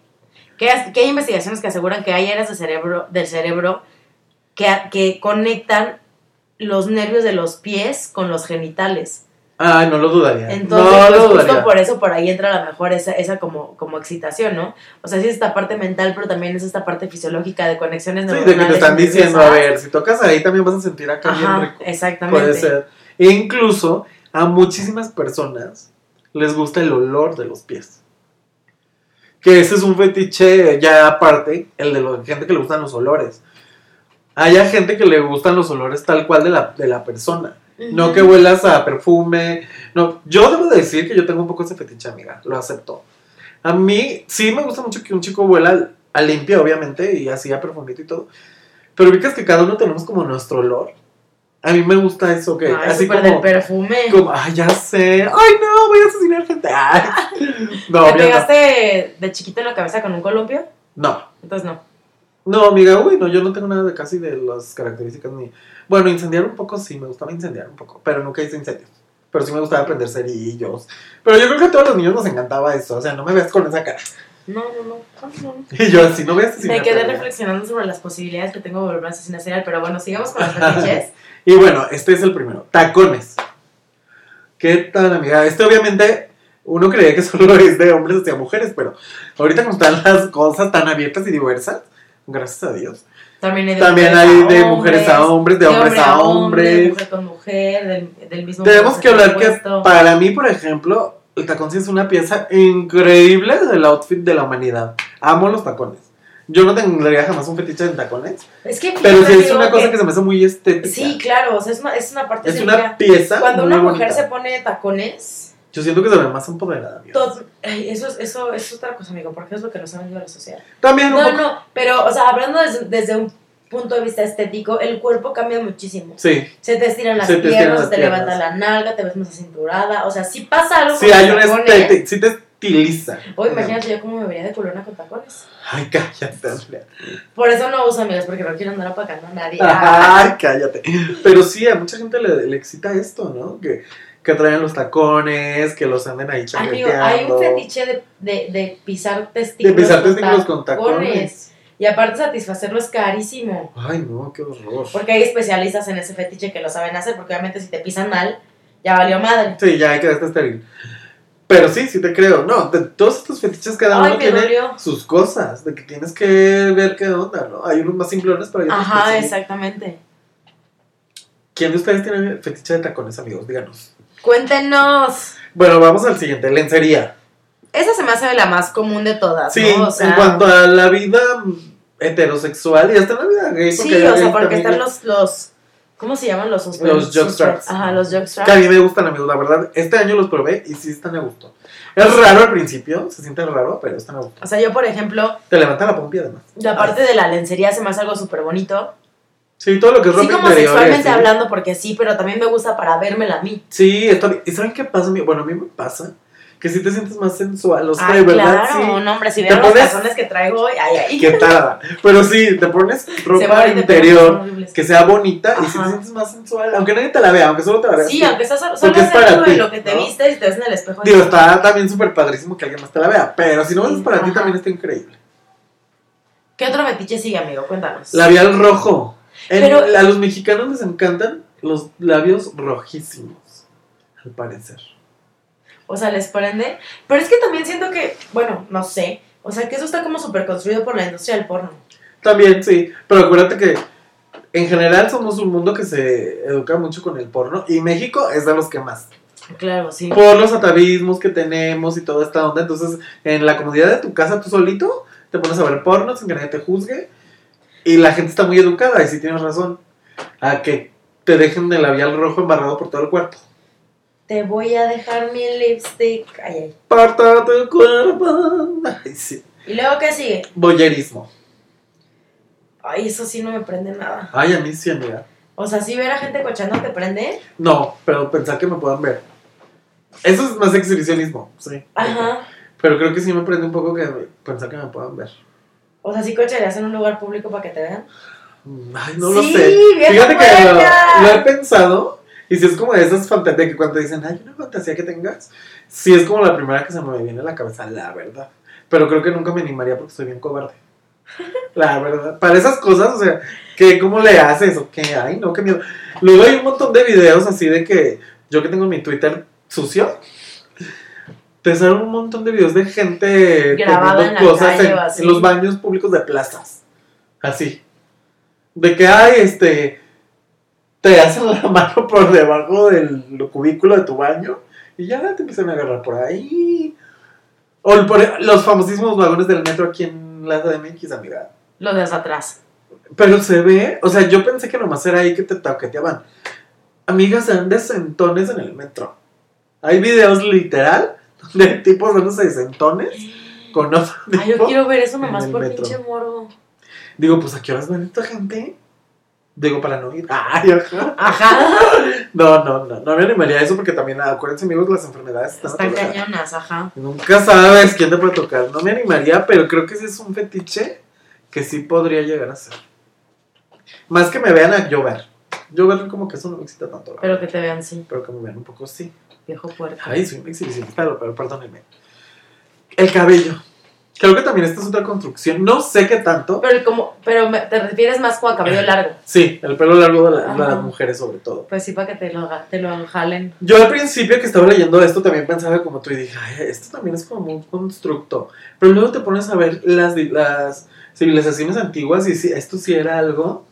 S1: que, hay investigaciones que aseguran que hay áreas cerebro, del cerebro que, que conectan los nervios de los pies con los genitales.
S2: Ay, no lo dudaría.
S1: Entonces,
S2: no
S1: pues
S2: lo
S1: justo
S2: dudaría.
S1: por eso por ahí entra a lo mejor esa, esa como, como excitación, ¿no? O sea, sí es esta parte mental, pero también es esta parte fisiológica de conexiones
S2: Sí, de
S1: neuronales.
S2: que te están diciendo, a
S1: nerviosas.
S2: ver, si tocas ahí también vas a sentir acá bien
S1: Ajá,
S2: rico.
S1: exactamente.
S2: Puede ser. E incluso a muchísimas personas les gusta el olor de los pies. Que ese es un fetiche ya aparte, el de la gente que le gustan los olores. Hay gente que le gustan los olores tal cual de la, de la persona. No que huelas a perfume. No, yo debo decir que yo tengo un poco ese fetiche, amiga. Lo acepto. A mí sí me gusta mucho que un chico huela a limpia, obviamente, y así a perfumito y todo. Pero ubicas que cada uno tenemos como nuestro olor. A mí me gusta eso, que
S1: Ay,
S2: así como,
S1: del perfume.
S2: como, ay, ya sé. Ay, no, voy a asesinar gente. Ay. No,
S1: ¿Te
S2: no.
S1: pegaste de chiquito en la cabeza con un columpio?
S2: No.
S1: Entonces no.
S2: No, amiga, uy, no, yo no tengo nada de casi de las características ni. Bueno, incendiar un poco sí, me gustaba incendiar un poco, pero nunca hice incendios. Pero sí me gustaba prender cerillos. Pero yo creo que a todos los niños nos encantaba eso, o sea, no me veas con esa cara.
S1: No, no, no.
S2: Y yo así, no voy a asesinar.
S1: Me quedé reflexionando sobre las posibilidades que tengo de volver a asesinar serial, pero bueno, sigamos con los fetiches.
S2: Y bueno, este es el primero, tacones. ¿Qué tal, amiga? Este obviamente uno creía que solo es de hombres hacia mujeres, pero ahorita como están las cosas tan abiertas y diversas, gracias a Dios.
S1: También hay de,
S2: También
S1: mujeres
S2: hay de mujeres a hombres, de hombres
S1: hombre
S2: a
S1: hombre, de
S2: hombres.
S1: mujer con mujer, del, del mismo
S2: Tenemos que hablar que para mí, por ejemplo, el tacón sí es una pieza increíble del outfit de la humanidad. Amo los tacones. Yo no tendría jamás un fetiche en tacones.
S1: Es que
S2: Pero sí es una cosa que se me hace muy estética.
S1: Sí, claro, o sea, es una, es una parte
S2: Es una pieza.
S1: Cuando
S2: muy
S1: una mujer
S2: bonita.
S1: se pone tacones,
S2: Yo siento que se ve más empoderada.
S1: todo, ay, eso, es- eso es otra cosa, amigo, porque es lo que nos ha vendido la sociedad.
S2: También un
S1: No,
S2: poco.
S1: no, pero, o sea, hablando desde, desde un punto de vista estético, el cuerpo cambia muchísimo.
S2: Sí.
S1: Se te estiran las
S2: Se te
S1: piernas,
S2: las
S1: se te
S2: piernas.
S1: levanta la nalga, te ves más acinturada, o sea, sí pasa algo
S2: Sí, hay
S1: tacones.
S2: estética. Sí te estiliza.
S1: Oye, imagínate yo cómo me vería de culona con tacones.
S2: Ay, cállate, Andrea.
S1: Por eso no uso amigas, porque no quiero andar apacando a nadie.
S2: Ay, cállate. Pero sí, a mucha gente le, le excita esto, ¿no? Que, que traigan los tacones, que los anden ahí
S1: Amigo,
S2: chaqueteando.
S1: hay un fetiche de, de, de pisar
S2: De
S1: testículos,
S2: pisar testículos con tacones.
S1: Y aparte satisfacerlo es carísimo.
S2: Ay, no, qué horror.
S1: Porque hay especialistas en ese fetiche que lo saben hacer, porque obviamente si te pisan mal, ya valió madre.
S2: Sí, ya quedaste estéril. Pero sí, sí te creo. No, de todos estos fetiches cada
S1: Ay,
S2: uno tiene
S1: dolió.
S2: sus cosas, de que tienes que ver qué onda, ¿no? Hay unos más simplones, hay otros
S1: Ajá,
S2: que
S1: exactamente.
S2: ¿Quién de ustedes tiene fetiche de tacones, amigos? Díganos.
S1: Cuéntenos.
S2: Bueno, vamos al siguiente, lencería.
S1: Esa se me hace la más común de todas,
S2: Sí,
S1: ¿no? O sea,
S2: en cuanto a la vida heterosexual y hasta en la vida gay.
S1: Sí, o sea, porque están los, los ¿cómo se llaman? Los suspens-
S2: Los jockstraps.
S1: Ajá, los
S2: Que a
S1: jockstraps.
S2: mí me gustan, amigos, la verdad. Este año los probé y sí están a gusto. Es raro al principio, se siente raro, pero están a gusto.
S1: O sea, yo, por ejemplo,
S2: Te levanta la pompi además.
S1: la parte de la lencería se me hace algo súper bonito.
S2: Sí, todo lo que es
S1: Sí,
S2: ropa
S1: como
S2: interior.
S1: sexualmente
S2: sí.
S1: hablando, porque sí, pero también me gusta para vérmela a mí.
S2: Sí, está bien. ¿Y saben qué pasa? Bueno, a mí me pasa que si te sientes más sensual, o sea,
S1: Ay,
S2: de verdad,
S1: claro,
S2: sí.
S1: no, hombre, si vieron los calzones que traigo hoy, ay, ay.
S2: Qué tarda. Pero sí, te pones ropa interior que sea bonita y si te sientes más sensual, aunque nadie te la vea, aunque solo te la veas.
S1: Sí,
S2: tú.
S1: aunque estás solo
S2: es para ti,
S1: lo que te
S2: ¿no?
S1: vistes y te ves en el espejo.
S2: Digo, está también súper padrísimo que alguien más te la vea, pero si no
S1: Sí,
S2: es para ti también está increíble.
S1: ¿Qué otro fetiche sigue, amigo? Cuéntanos.
S2: Labial rojo. En-
S1: Pero-
S2: a los mexicanos les encantan los labios rojísimos, al parecer.
S1: O sea, les prende. Pero es que también siento que, bueno, no sé. O sea, que eso está como súper construido por la industria del porno.
S2: También, sí, pero acuérdate que en general somos un mundo que se educa mucho con el porno y México es de los que más.
S1: Claro, sí.
S2: Por los atavismos que tenemos y toda esta onda, entonces en la comodidad de tu casa tú solito te pones a ver porno sin que nadie te juzgue y la gente está muy educada y sí tienes razón a que te dejen el labial rojo embarrado por todo el cuerpo.
S1: Te voy a dejar mi lipstick. Ay, ay.
S2: Parta tu cuerpo. Ay, sí.
S1: ¿Y luego qué sigue?
S2: Boyerismo.
S1: Ay, eso sí no me prende nada.
S2: Ay, a mí sí, amiga.
S1: O sea, si ver a gente cochando te prende.
S2: No, pero pensar que me puedan ver. Eso es más exhibicionismo, sí.
S1: Ajá.
S2: Pero creo que sí me prende un poco que pensar que me puedan ver.
S1: O sea, sí cocharías en un lugar público para que te vean.
S2: Ay, no lo
S1: Sí,
S2: sé. Fíjate que lo, lo he pensado. Y si es como de esas fantasías de que cuando dicen, hay una fantasía que tengas, sí es como la primera que se me viene a la cabeza, la verdad. Pero creo que nunca me animaría porque soy bien cobarde. La verdad. Para esas cosas, o sea, que ¿cómo le haces? O qué, ay, no, qué miedo. Luego hay un montón de videos así de que yo que tengo mi Twitter sucio, te salen un montón de videos de gente
S1: en la
S2: cosas
S1: calle
S2: en los baños públicos de plazas. Así. De que hay, este, te hacen la mano por debajo del cubículo de tu baño y ya te empiezan a agarrar por ahí. O por- los famosísimos vagones del metro aquí en la CDMX, amiga.
S1: Lo de hasta atrás.
S2: Pero se ve, o sea, yo pensé que nomás era ahí que te toqueteaban. Amigas, se dan de sentones en el metro. Hay videos literal de tipos dándose de sentones con otro
S1: Ay, yo quiero ver eso nomás por
S2: metro.
S1: pinche morbo.
S2: Digo, pues a qué horas ven esta gente? Digo, para no ir. Ay, ajá.
S1: Ajá.
S2: No, no, no, no me animaría a eso porque también, acuérdense amigos, las enfermedades están
S1: Están cañonas, ajá.
S2: Nunca sabes quién te puede tocar. No me animaría, pero creo que sí es un fetiche que sí podría llegar a ser. Más que me vean a yo ver. Yo ver como que eso no me excita tanto. la
S1: Pero
S2: verdad.
S1: que te vean, sí,
S2: Pero que me vean un poco sí.
S1: viejo puerco.
S2: Ay, soy un exhibicionista, pero, pero perdónenme. El cabello. Creo que también esta es otra construcción. No sé qué tanto.
S1: Pero, como, pero te refieres más como a cabello largo.
S2: Sí, el pelo largo de, la- de
S1: Ajá.
S2: las mujeres sobre todo.
S1: Pues sí, para que te lo, te lo jalen.
S2: Yo al principio que estaba leyendo esto también pensaba como tú y dije, Ay, esto también es como un constructo. Pero luego te pones a ver las, las civilizaciones antiguas y si esto sí era algo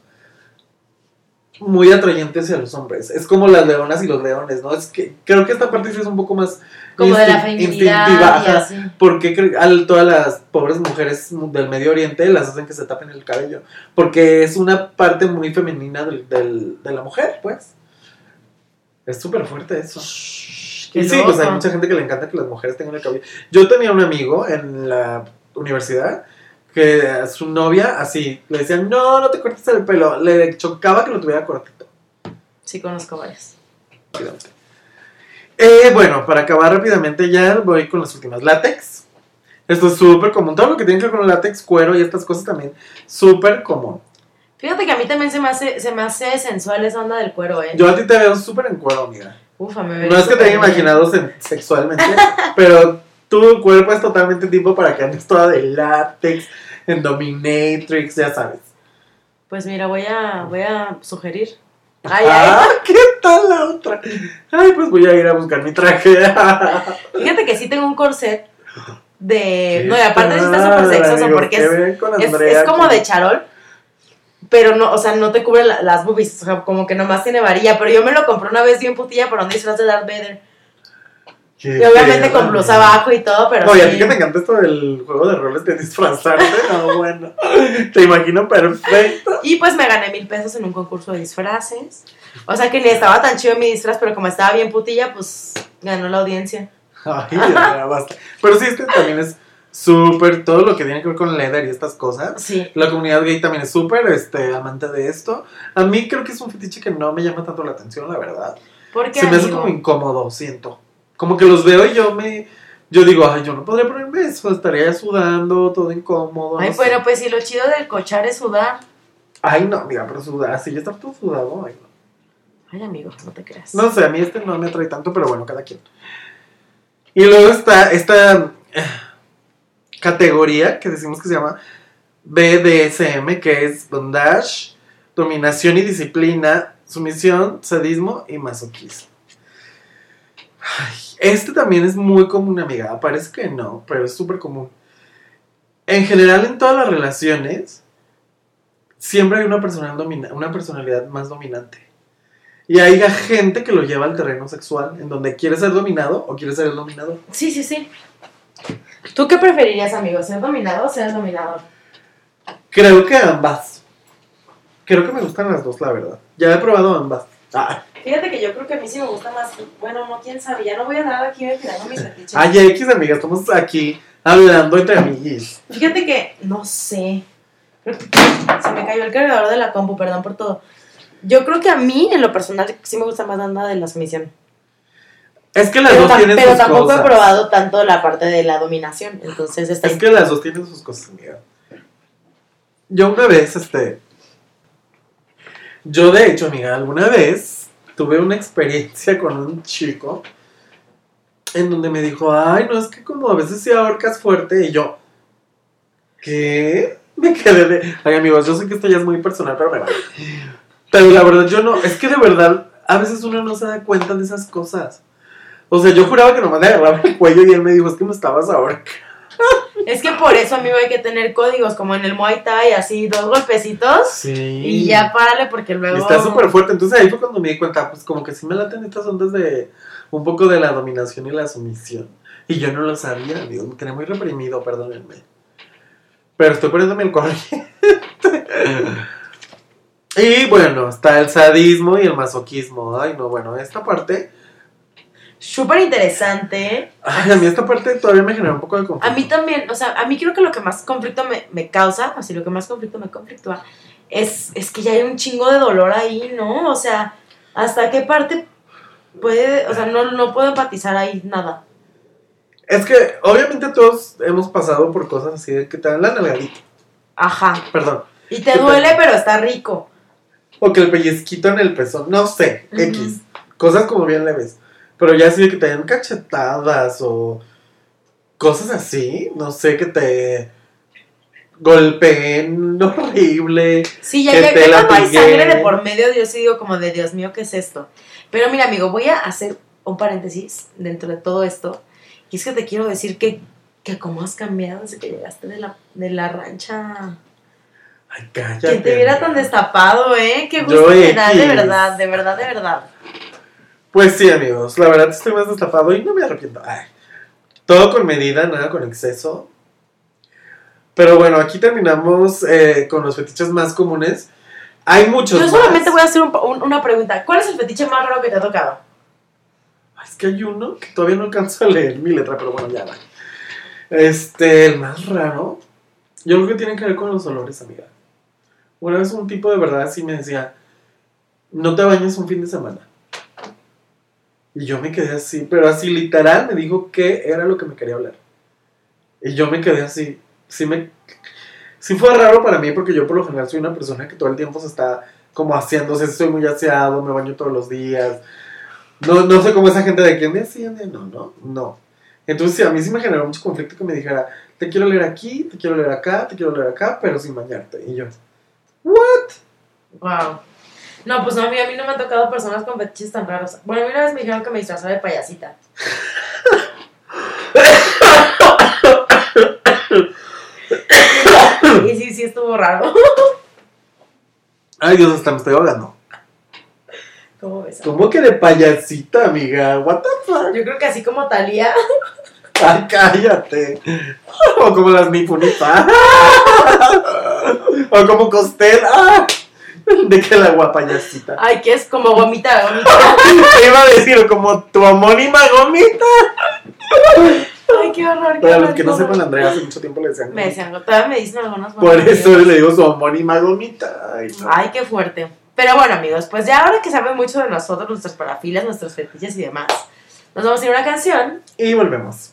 S2: muy atrayente hacia los hombres. Es como las leonas y los leones, ¿no? Es que creo que esta parte sí es un poco más
S1: Como de la feminidad
S2: instintiva,
S1: y así.
S2: Porque a todas las pobres mujeres del Medio Oriente las hacen que se tapen el cabello. Porque es una parte muy femenina del, del- de la mujer, pues. Es súper fuerte eso. Y sí, pues hay mucha gente que le encanta que las mujeres tengan el cabello. Yo tenía un amigo en la universidad que a su novia así le decían, no, no te cortes el pelo. Le chocaba que lo tuviera cortito.
S1: Sí, conozco varias.
S2: rápidamente. Eh, bueno, para acabar rápidamente ya voy con las últimas. Látex. Esto es súper común. Todo lo que tiene que ver con látex, cuero y estas cosas también. Súper común.
S1: Fíjate que a mí también se me hace, se me hace sensual esa onda del cuero, ¿eh?
S2: Yo a ti te veo súper en cuero, amiga.
S1: Ufa, me
S2: No es que te haya imaginado sexualmente, pero tu cuerpo es totalmente tipo para que andes toda de látex, en dominatrix, ya sabes.
S1: Pues mira, voy a, voy a sugerir. Ay, ay.
S2: ah, ¿qué tal la otra? Ay, pues voy a ir a buscar mi traje.
S1: Fíjate que sí tengo un corset de.
S2: ¿Qué
S1: No, y aparte está súper sexoso
S2: amigos?
S1: porque
S2: ¿Qué
S1: es, es, como de charol. Pero no, o sea, no te cubre la- las boobies. O sea, como que nomás tiene varilla. Pero yo me lo compré una vez bien putilla para un disfraz de Darth Vader. Y obviamente con blusa abajo y todo, pero
S2: No, y a
S1: sí.
S2: ti que te encanta esto del juego de roles de disfrazarte, no, bueno. Te imagino perfecto.
S1: Y pues me gané mil pesos en un concurso de disfraces. O sea que ni estaba tan chido mi disfraz, pero como estaba bien putilla, pues ganó la audiencia.
S2: Ay, ya basta. Pero sí, este también es súper, todo lo que tiene que ver con leather y estas cosas.
S1: Sí.
S2: La comunidad gay también es súper este, amante de esto. A mí creo que es un fetiche que no me llama tanto la atención, la verdad.
S1: Porque
S2: Se me hace como incómodo, siento. Como que los veo y yo me... Yo digo, ay, yo no podría ponerme eso, estaría sudando, todo incómodo.
S1: Ay,
S2: no sé.
S1: pero pues si lo chido del cochar es sudar.
S2: Ay, no, mira, pero sudar, si ya está todo sudado, ay, no.
S1: Ay, amigo, no te creas.
S2: No sé, a mí este no me atrae tanto, pero bueno, cada quien. Y luego está esta eh, categoría que decimos que se llama BDSM, que es bondage, dominación y disciplina, sumisión, sadismo y masoquismo. Ay, este también es muy común, amiga. Parece que no, pero es súper común. En general, en todas las relaciones, siempre hay una, personal una personalidad más dominante. Y hay gente que lo lleva al terreno sexual, en donde quiere ser dominado o quiere ser el dominador.
S1: Sí, sí, sí. ¿Tú qué preferirías, amigo? ¿Ser dominado o ser dominador?
S2: Creo que ambas. Creo que me gustan las dos, la verdad. Ya he probado ambas. Ah,
S1: Fíjate que yo creo que a mí sí me gusta más. Bueno, no, quién sabe. Ya no voy a andar aquí ventilando mis fetiches.
S2: ay, X, amiga, estamos aquí hablando entre amiguis.
S1: Fíjate que, no sé. Se me cayó el cargador de la compu, perdón por todo. Yo creo que a mí, en lo personal, sí me gusta más la de la sumisión.
S2: Es que las
S1: Pero,
S2: dos tienen
S1: pero
S2: sus
S1: tampoco
S2: cosas.
S1: he probado tanto la parte de la dominación. Entonces, está
S2: Es que las dos tienen sus cosas, amiga. Yo una vez, este. Yo, de hecho, amiga, alguna vez tuve una experiencia con un chico en donde me dijo, ay, no, es que como a veces si ahorcas fuerte, y yo, ¿qué? Me quedé de. Ay, amigos, yo sé que esto ya es muy personal, pero me vale. Pero la verdad, yo no, es que de verdad, a veces uno no se da cuenta de esas cosas. O sea, yo juraba que nomás le agarraba el cuello y él me dijo, es que me estabas ahorcando.
S1: Es que por eso, amigo, hay que tener códigos, como en el Muay Thai, así, dos golpecitos.
S2: Sí.
S1: Y ya párale, porque luego.
S2: Está súper fuerte. Entonces ahí fue cuando me di cuenta, pues como que sí me laten estas ondas de un poco de la dominación y la sumisión. Y yo no lo sabía, digo, me tenía muy reprimido, perdónenme. Pero estoy poniéndome el corriente. y bueno, está el sadismo y el masoquismo. Ay, no, bueno, esta parte.
S1: Súper interesante.
S2: Ay, a mí esta parte todavía me genera un poco de conflicto.
S1: A mí también, o sea, a mí creo que lo que más conflicto me, me causa, así lo que más conflicto me conflictúa, es, es que ya hay un chingo de dolor ahí, ¿no? O sea, ¿hasta qué parte puede, o sea, no, no puedo empatizar ahí nada?
S2: Es que obviamente todos hemos pasado por cosas así de que te dan la nalgadita.
S1: Ajá.
S2: Perdón.
S1: Y te
S2: ¿Qué
S1: duele, pero está rico.
S2: O que el pellizquito en el pezón, no sé. X. Cosas como bien leves. Pero ya así de que te den cachetadas o cosas así, no sé, que te golpeen horrible.
S1: Sí, ya,
S2: Que
S1: ya,
S2: te
S1: ya cuando hay
S2: latiguen.
S1: sangre de por medio, yo sí digo como de Dios mío, ¿qué es esto? Pero mira, amigo, voy a hacer un paréntesis dentro de todo esto. Y es que te quiero decir que, que cómo has cambiado desde que llegaste de la, de la rancha.
S2: Ay, cállate.
S1: Que te viera tan destapado, ¿eh? Qué gusto me da, de verdad, de verdad, de verdad.
S2: Pues sí, amigos, la verdad estoy más destapado y no me arrepiento. Ay, todo con medida, nada con exceso. Pero bueno, aquí terminamos eh, con los fetiches más comunes. Hay muchos
S1: Yo solamente
S2: más.
S1: voy a hacer un- un- una pregunta. ¿Cuál es el fetiche más raro que te ha tocado?
S2: Es que hay uno que todavía no alcanzo a leer mi letra, pero bueno, ya va. Este, el más raro. Yo creo que tiene que ver con los olores, amiga. Una vez un tipo de verdad así me decía, no te bañes un fin de semana. Y yo me quedé así, pero así literal me dijo que era lo que me quería hablar. Y yo me quedé así. Sí, me, sí fue raro para mí porque yo por lo general soy una persona que todo el tiempo se está como haciéndose, estoy muy aseado, me baño todos los días. No, no sé cómo esa gente de que me así, no, no, no. Entonces sí, a mí sí me generó mucho conflicto que me dijera, te quiero leer aquí, te quiero leer acá, te quiero leer acá, pero sin bañarte. Y yo, ¿what?
S1: Wow. No, pues no, a mí, a mí no me han tocado personas con fetiches tan raros. Bueno, a mí una vez me dijeron que me disfrazaba de payasita. y sí, sí estuvo raro.
S2: Ay, Dios, hasta me estoy ahogando.
S1: ¿Cómo ves?
S2: ¿Cómo que de payasita, amiga? What the fuck?
S1: Yo creo que así como Talía.
S2: Ay, cállate. O como las nipunitas. O como Costel. Ah, De que la guapayasita.
S1: Ay, que es como gomita, gomita.
S2: Te iba a decir como tu homónima gomita.
S1: Ay, qué horror.
S2: Para los que no sepan. Andrea hace mucho tiempo le decían.
S1: Me decían, todavía me dicen algunas
S2: Por eso le digo su homónima gomita. Ay, no.
S1: Ay, qué fuerte. Pero bueno, amigos, pues ya ahora que saben mucho de nosotros, nuestras parafilas, nuestros fetiches y demás, nos vamos a ir a una canción
S2: Y volvemos.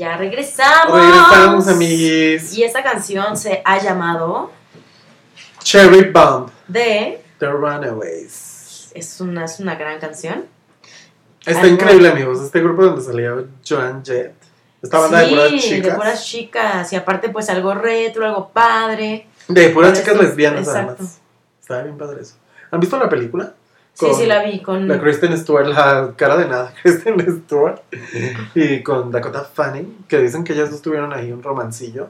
S1: Ya regresamos.
S2: Regresamos, amiguis.
S1: Y esta canción se ha llamado
S2: Cherry Bomb,
S1: de.
S2: The Runaways.
S1: Es una, es una gran canción.
S2: Está
S1: Algo-
S2: increíble, amigos. Este grupo donde salió Joan Jett. Esta banda de puras chicas.
S1: de puras chicas. Y aparte, pues algo retro, algo padre.
S2: De puras chicas
S1: eso,
S2: lesbianas,
S1: exacto.
S2: además. Estaba bien padre eso. ¿Han visto la película?
S1: Sí,
S2: Con
S1: sí, la vi con.
S2: La Kristen Stewart, la cara de nada, Kristen Stewart. Y con Dakota Fanning, que dicen que ellas dos tuvieron ahí un romancillo.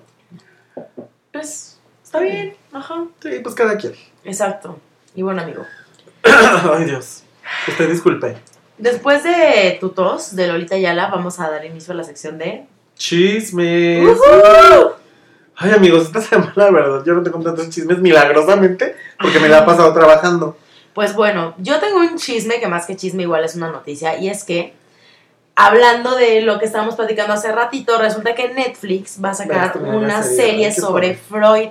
S1: Pues, está bien. Ajá.
S2: Sí, pues cada quien.
S1: Exacto. Y bueno, amigo.
S2: Ay, Dios. Usted disculpe.
S1: Después de tu tos de Lolita Yala, vamos a dar inicio a la sección de.
S2: Chismes.
S1: ¡Ujú!
S2: Ay, amigos, esta semana, la verdad, yo no tengo tantos chismes milagrosamente porque me la he pasado trabajando.
S1: Pues bueno, yo tengo un chisme que más que chisme igual es una noticia y es que hablando de lo que estábamos platicando hace ratito, resulta que Netflix va a sacar una
S2: una serie.
S1: sobre Freud.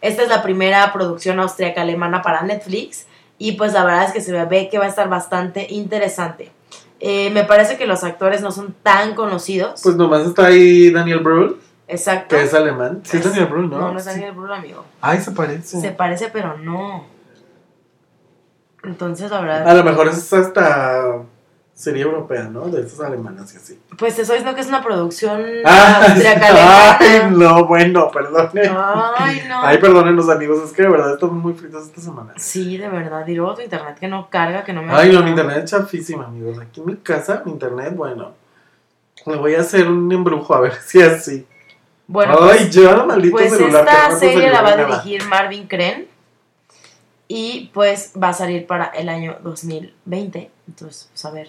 S1: Esta es la primera producción austríaca alemana para Netflix y pues la verdad es que se ve que va a estar bastante interesante. Eh, me parece que los actores no son tan conocidos.
S2: Pues nomás está ahí Daniel Brühl,
S1: Exacto.
S2: que es alemán. Sí, es Daniel Brühl, ¿no?
S1: No, no es. Daniel Brühl, amigo.
S2: Ay, se parece.
S1: Se parece, pero no. Entonces, la verdad.
S2: A lo mejor es hasta serie europea, ¿no? De esas alemanas y así.
S1: Pues te estoy diciendo que es una producción
S2: Ah, ay, no, bueno, perdone.
S1: Ay, no.
S2: Ay, perdónenos, amigos, es que de verdad estamos muy fritos esta semana.
S1: Sí, de verdad. Y luego tu internet que no carga, que no me.
S2: Ay, no, mi internet es chafísima, amigos. Aquí en mi casa, mi internet, bueno. Le voy a hacer un embrujo a ver si es así.
S1: Bueno,
S2: Ay,
S1: pues,
S2: ya, maldito
S1: pues
S2: celular. que
S1: esta serie
S2: se
S1: la va a dirigir Marvin Kren. Y pues va a salir para el año 2020. Entonces, pues a ver.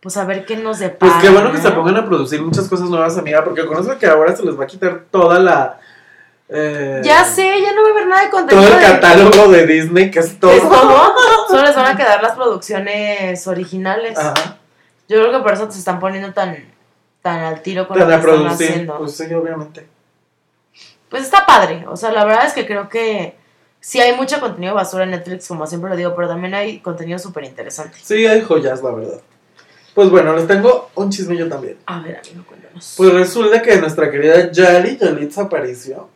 S1: Pues a ver qué nos depara.
S2: Pues qué bueno que se pongan a producir muchas cosas nuevas, amiga, porque conozco que ahora se les va a quitar toda la. eh,
S1: Ya sé, ya no va a haber nada de
S2: Todo
S1: contenido.
S2: el
S1: de-
S2: catálogo de Disney, que es todo.
S1: ¿Es todo? Solo les van a quedar las producciones originales.
S2: Ajá.
S1: Yo creo que por eso se están poniendo tan, tan al tiro con
S2: Para
S1: lo que están
S2: producir.
S1: haciendo.
S2: Pues sí, obviamente.
S1: Pues está padre. O sea, la verdad es que creo que sí hay mucho contenido basura en Netflix, como siempre lo digo, pero también hay contenido súper interesante.
S2: Sí, hay joyas, la verdad. Pues bueno, les tengo un chisme yo también.
S1: A ver, amigo, cuéntanos.
S2: Pues resulta que nuestra querida Yali Yalitza Aparicio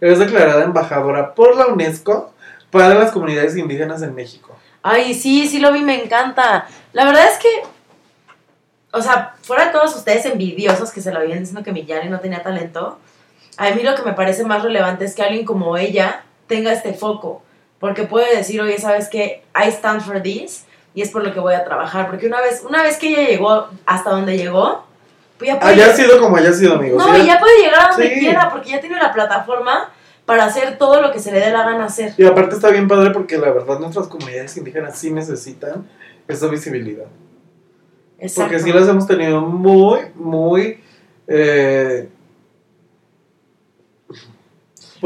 S2: es declarada embajadora por la UNESCO para las comunidades indígenas en México.
S1: Ay, sí, sí lo vi, me encanta. La verdad es que, o sea, fuera de todos ustedes envidiosos que se lo habían diciendo que Miyari no tenía talento, a mí lo que me parece más relevante es que alguien como ella tenga este foco, porque puede decir, oye, ¿sabes qué? I stand for this y es por lo que voy a trabajar, porque una vez, una vez que ella llegó hasta donde llegó, pues ya puede,
S2: Haya sido como haya sido, amigos.
S1: no,
S2: Ella-
S1: y ya puede llegar a donde
S2: Sí.
S1: quiera, porque ya tiene la plataforma para hacer todo lo que se le dé la gana hacer.
S2: Y aparte está bien padre porque la verdad nuestras comunidades indígenas sí necesitan esa visibilidad.
S1: Exacto.
S2: Porque sí las hemos tenido muy, muy... eh,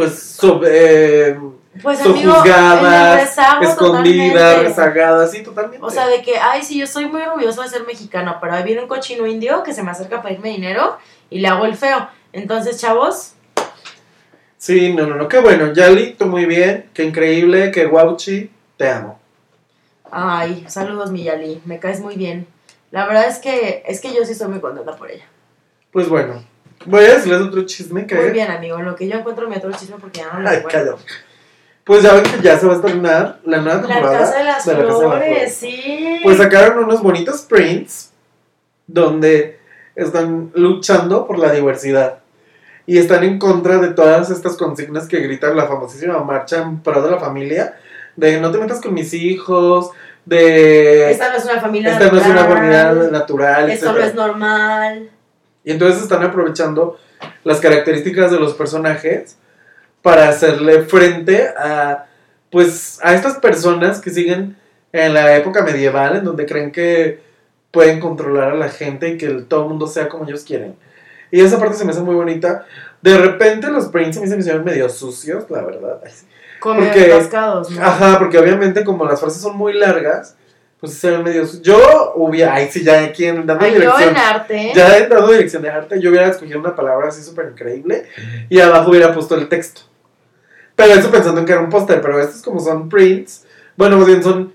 S2: pues sobre, eh,
S1: Pues
S2: sojuzgadas, escondidas, rezagadas, sí, totalmente.
S1: O sea, de que, ay, sí, yo soy muy orgulloso de ser mexicana, pero ahí viene un cochino indio que se me acerca a pedirme dinero y le hago el feo. Entonces, chavos,
S2: Sí, no, no, no, qué bueno, Yali, tú muy bien, qué increíble, qué guauchi, te amo.
S1: ay, saludos, Miyali, me caes muy bien. La verdad es que, es que yo sí estoy muy contenta por ella.
S2: Pues bueno, voy a decirles otro chisme que...
S1: Muy bien, amigo, lo que yo encuentro mi otro chisme porque ya no lo
S2: Ay, cállate. Pues ya ven que ya se va a estrenar la nueva
S1: La
S2: temporada
S1: Casa de las
S2: de La Casa de las
S1: Flores,
S2: Flores.
S1: sí.
S2: Pues sacaron unos bonitos prints donde están luchando por la diversidad y están en contra de todas estas consignas que gritan la famosísima marcha en pro de la familia, de no te metas con mis hijos, de
S1: Esta no es una familia
S2: esta no es una
S1: natural,
S2: familia natural,
S1: Esto no es normal.
S2: Y entonces están aprovechando las características de los personajes para hacerle frente a pues a estas personas que siguen en la época medieval en donde creen que pueden controlar a la gente y que el- todo el mundo sea como ellos quieren. Y esa parte se me hace muy bonita. De repente los prints a mí se me hicieron medio sucios, la verdad.
S1: Come
S2: Porque-
S1: ¿no?
S2: Ajá, porque obviamente como las frases son muy largas, pues se ven medio sucios. Yo hubiera, ay sí, ya aquí en dando
S1: Ay, yo
S2: dirección.
S1: en arte.
S2: Ya he dado dirección de arte, yo hubiera escogido una palabra así súper increíble y abajo hubiera puesto el texto. Pero eso pensando en que era un póster, pero estos como son prints, bueno, más bien son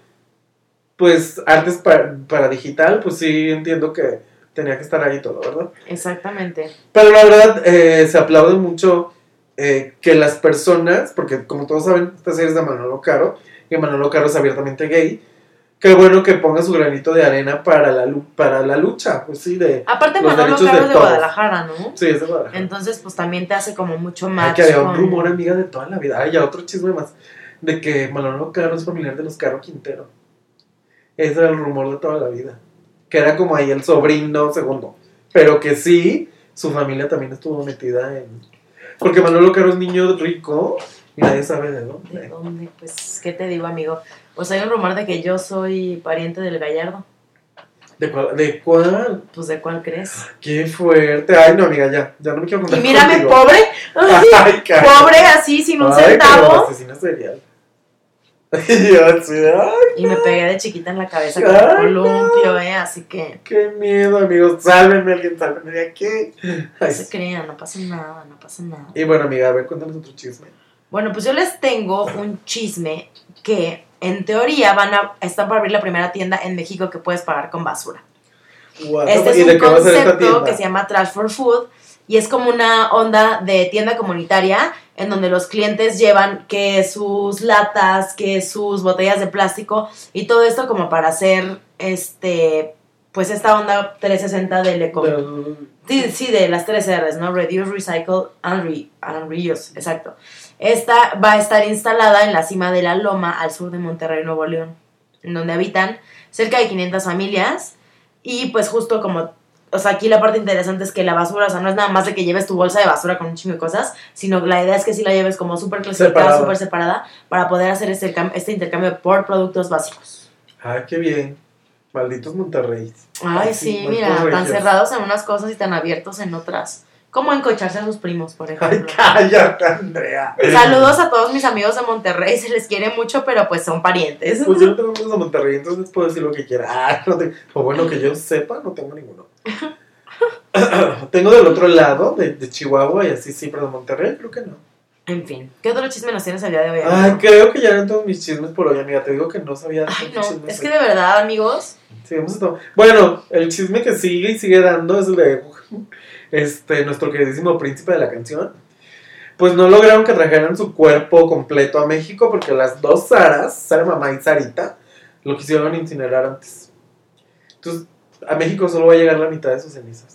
S2: pues artes para, para digital, pues sí entiendo que tenía que estar ahí todo, ¿verdad?
S1: Exactamente.
S2: Pero la verdad, eh, se aplaude mucho eh, que las personas, porque como todos saben, esta serie es de Manolo Caro, que Manolo Caro es abiertamente gay. Qué bueno que ponga su granito de arena para la, para la lucha, pues sí, de...
S1: Aparte,
S2: Los
S1: Manolo Caro
S2: de
S1: es de. Guadalajara, ¿no?
S2: Sí, es de Guadalajara.
S1: Entonces, pues también te hace como mucho match
S2: que había un rumor, amiga, de toda la vida. Ay, ya otro chisme más. De que Manolo Caro es familiar de los Caro Quintero. Ese era el rumor de toda la vida. Que era como ahí el sobrino segundo. Pero que sí, su familia también estuvo metida en. Porque Manolo Caro es niño rico y nadie sabe de
S1: ¿De
S2: dónde.
S1: dónde? Pues, ¿qué te digo, amigo? Pues hay un rumor de que yo soy pariente del Gallardo.
S2: ¿De cuál? ¿De cuál?
S1: Pues, ¿de cuál crees?
S2: Qué fuerte. Ay, no, amiga, ya. Ya no me quiero contar.
S1: Y mírame,
S2: contigo.
S1: pobre. Ay,
S2: Ay,
S1: pobre, así, sin un
S2: Ay,
S1: centavo.
S2: asesina serial. Y yo así de, ay,
S1: Y me pegué de chiquita en la cabeza con un columpio, ¿eh? Así que
S2: qué miedo, amigos. Sálvenme, alguien, sálvenme de aquí.
S1: no se crean, no pasa nada, no pasa nada.
S2: Y bueno, amiga, a ver, cuéntanos otro chisme.
S1: Bueno, pues yo les tengo un chisme que en teoría van a están para abrir la primera tienda en México que puedes pagar con basura. Este
S2: ¿Y
S1: es un concepto que se llama Trash for Food y es como una onda de tienda comunitaria en donde los clientes llevan que sus latas, que sus botellas de plástico y todo esto como para hacer este pues esta onda 360 del eco. Sí, sí, de las tres R's, ¿no? Reduce, Recycle and, re- and Reuse, exacto. Esta va a estar instalada en la cima de la loma al sur de Monterrey, Nuevo León, en donde habitan cerca de 500 familias. Y pues justo como, o sea, aquí la parte interesante es que la basura, o sea, no es nada más de que lleves tu bolsa de basura con un chingo de cosas, sino la idea es que sí la lleves como súper clasificada, súper separada, para poder hacer este, este intercambio por productos básicos.
S2: Ay, qué bien. Malditos Monterrey.
S1: Ay,
S2: Ay,
S1: sí,
S2: sí,
S1: mira, tan
S2: regios.
S1: cerrados en unas cosas y tan abiertos en otras. Como encocharse a sus primos, por
S2: Ay,
S1: ejemplo.
S2: cállate, Andrea.
S1: Saludos a todos mis amigos de Monterrey, se les quiere mucho, pero pues son parientes.
S2: Pues yo no tengo amigos de Monterrey, entonces puedo decir lo que quiera. Ah, no te- O bueno, que yo sepa, no tengo ninguno. tengo del otro lado, de, de Chihuahua y así, sí, pero de Monterrey creo que no.
S1: En fin, ¿qué otro chisme nos tienes el día de hoy?
S2: Ay, creo que ya eran todos mis chismes por hoy, amiga. Te digo que no sabía
S1: Ay, no, es que de verdad, amigos,
S2: Sigamos esto. Bueno, el chisme que sigue y sigue dando es el de este, nuestro queridísimo príncipe de la canción. Pues no lograron que trajeran su cuerpo completo a México porque las dos Saras, Sara Mamá y Sarita, lo quisieron incinerar antes. Entonces, a México solo va a llegar la mitad de sus cenizas.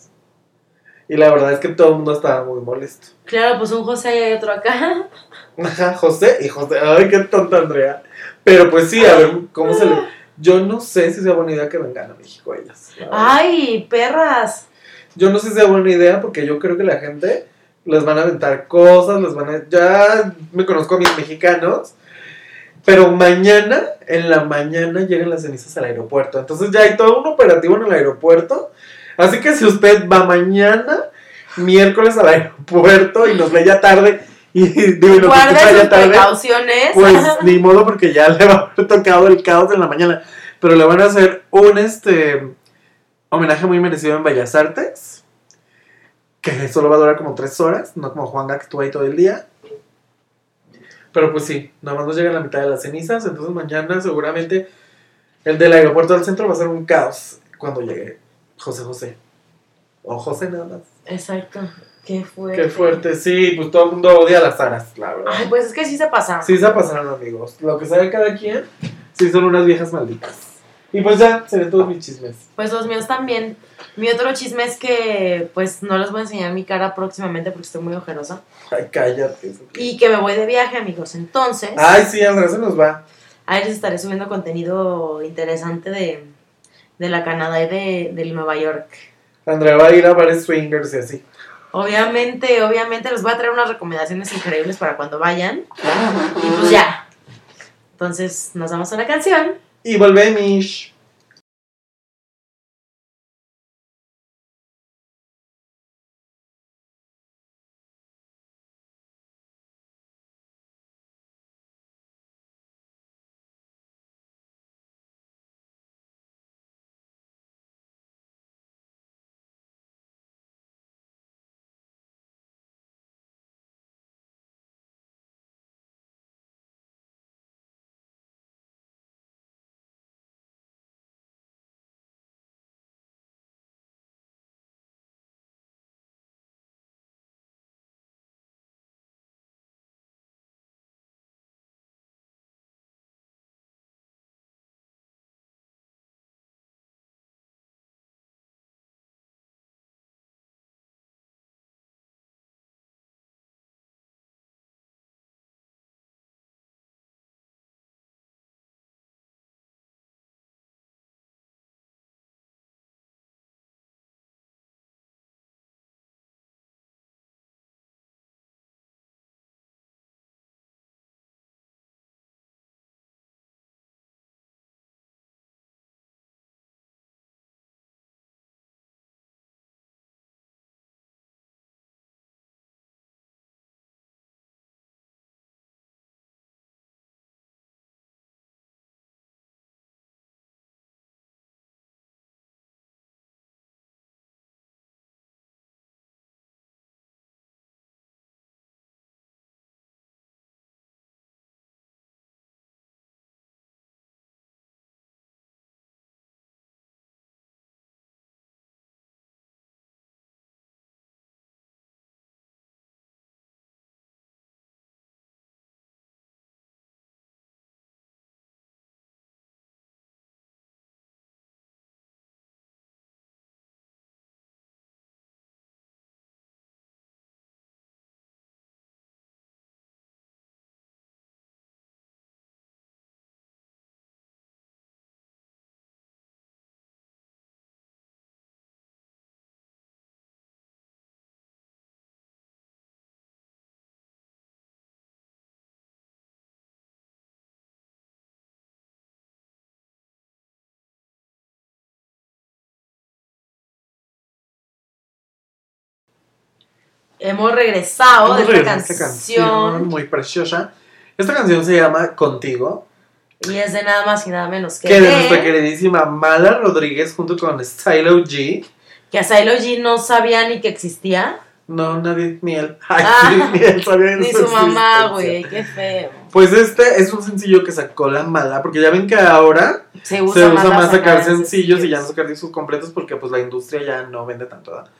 S2: Y la verdad es que todo el mundo estaba muy molesto.
S1: claro, pues un José y hay otro acá.
S2: Ajá, José y José. Ay, qué tonta Andrea. Pero pues sí, a ver cómo se le. Yo no sé si sea buena idea que vengan a México ellas.
S1: Ay, perras.
S2: Yo no sé si sea buena idea porque yo creo que la gente les van a aventar cosas, les van a... Ya me conozco a mis mexicanos, pero mañana, en la mañana, llegan las cenizas al aeropuerto. Entonces ya hay todo un operativo en el aeropuerto. Así que si usted va mañana, miércoles al aeropuerto y nos ve ya tarde y digo, y nos ya tarde,
S1: precauciones.
S2: pues ni modo porque ya le va a haber tocado el caos en la mañana. Pero le van a hacer un este homenaje muy merecido en Bellas Artes. Que solo va a durar como tres horas, no como Juanga que estuvo ahí todo el día. Pero pues sí, nada más nos llega la mitad de las cenizas. Entonces mañana seguramente el del aeropuerto del centro va a ser un caos cuando llegue José José. O José nada más.
S1: Exacto. Qué fuerte.
S2: Qué fuerte, sí, pues todo el mundo odia a las aras, la verdad.
S1: Ay, pues es que sí se pasa.
S2: Sí se pasaron amigos. Lo que sabe cada quien, sí son unas viejas malditas. Y pues ya, serían todos mis chismes.
S1: Pues los míos también. Mi otro chisme es que, pues, no les voy a enseñar mi cara próximamente porque estoy muy ojerosa.
S2: Ay, cállate.
S1: Y que me voy de viaje, amigos. Entonces,
S2: Ay, sí, Andrea, se nos va.
S1: ahí les estaré subiendo contenido interesante de, de la Canadá y de, de Nueva York.
S2: Andrea va a ir a bares swingers y así.
S1: Obviamente, obviamente les voy a traer unas recomendaciones increíbles para cuando vayan. Y pues ya. Entonces, nos damos una canción.
S2: Y volvemos.
S1: Hemos regresado
S2: Hemos
S1: de esta
S2: regresado esta
S1: canción.
S2: muy preciosa. Esta canción se llama Contigo,
S1: Y es de nada más y nada menos que,
S2: que de nuestra queridísima Mala Rodríguez junto con Stylo G.
S1: que a Silo G no sabía ni que existía.
S2: No, nadie, ni él. Ay,
S1: Ah,
S2: ni él sabía de
S1: Ni
S2: su
S1: su mamá, güey, qué feo.
S2: Pues este es un sencillo que sacó la mala, porque ya ven que ahora
S1: Se usa,
S2: se usa
S1: la
S2: más sacar
S1: sacar
S2: sencillos y ya no sacar discos completos porque pues la industria ya no vende tanto. ¿verdad?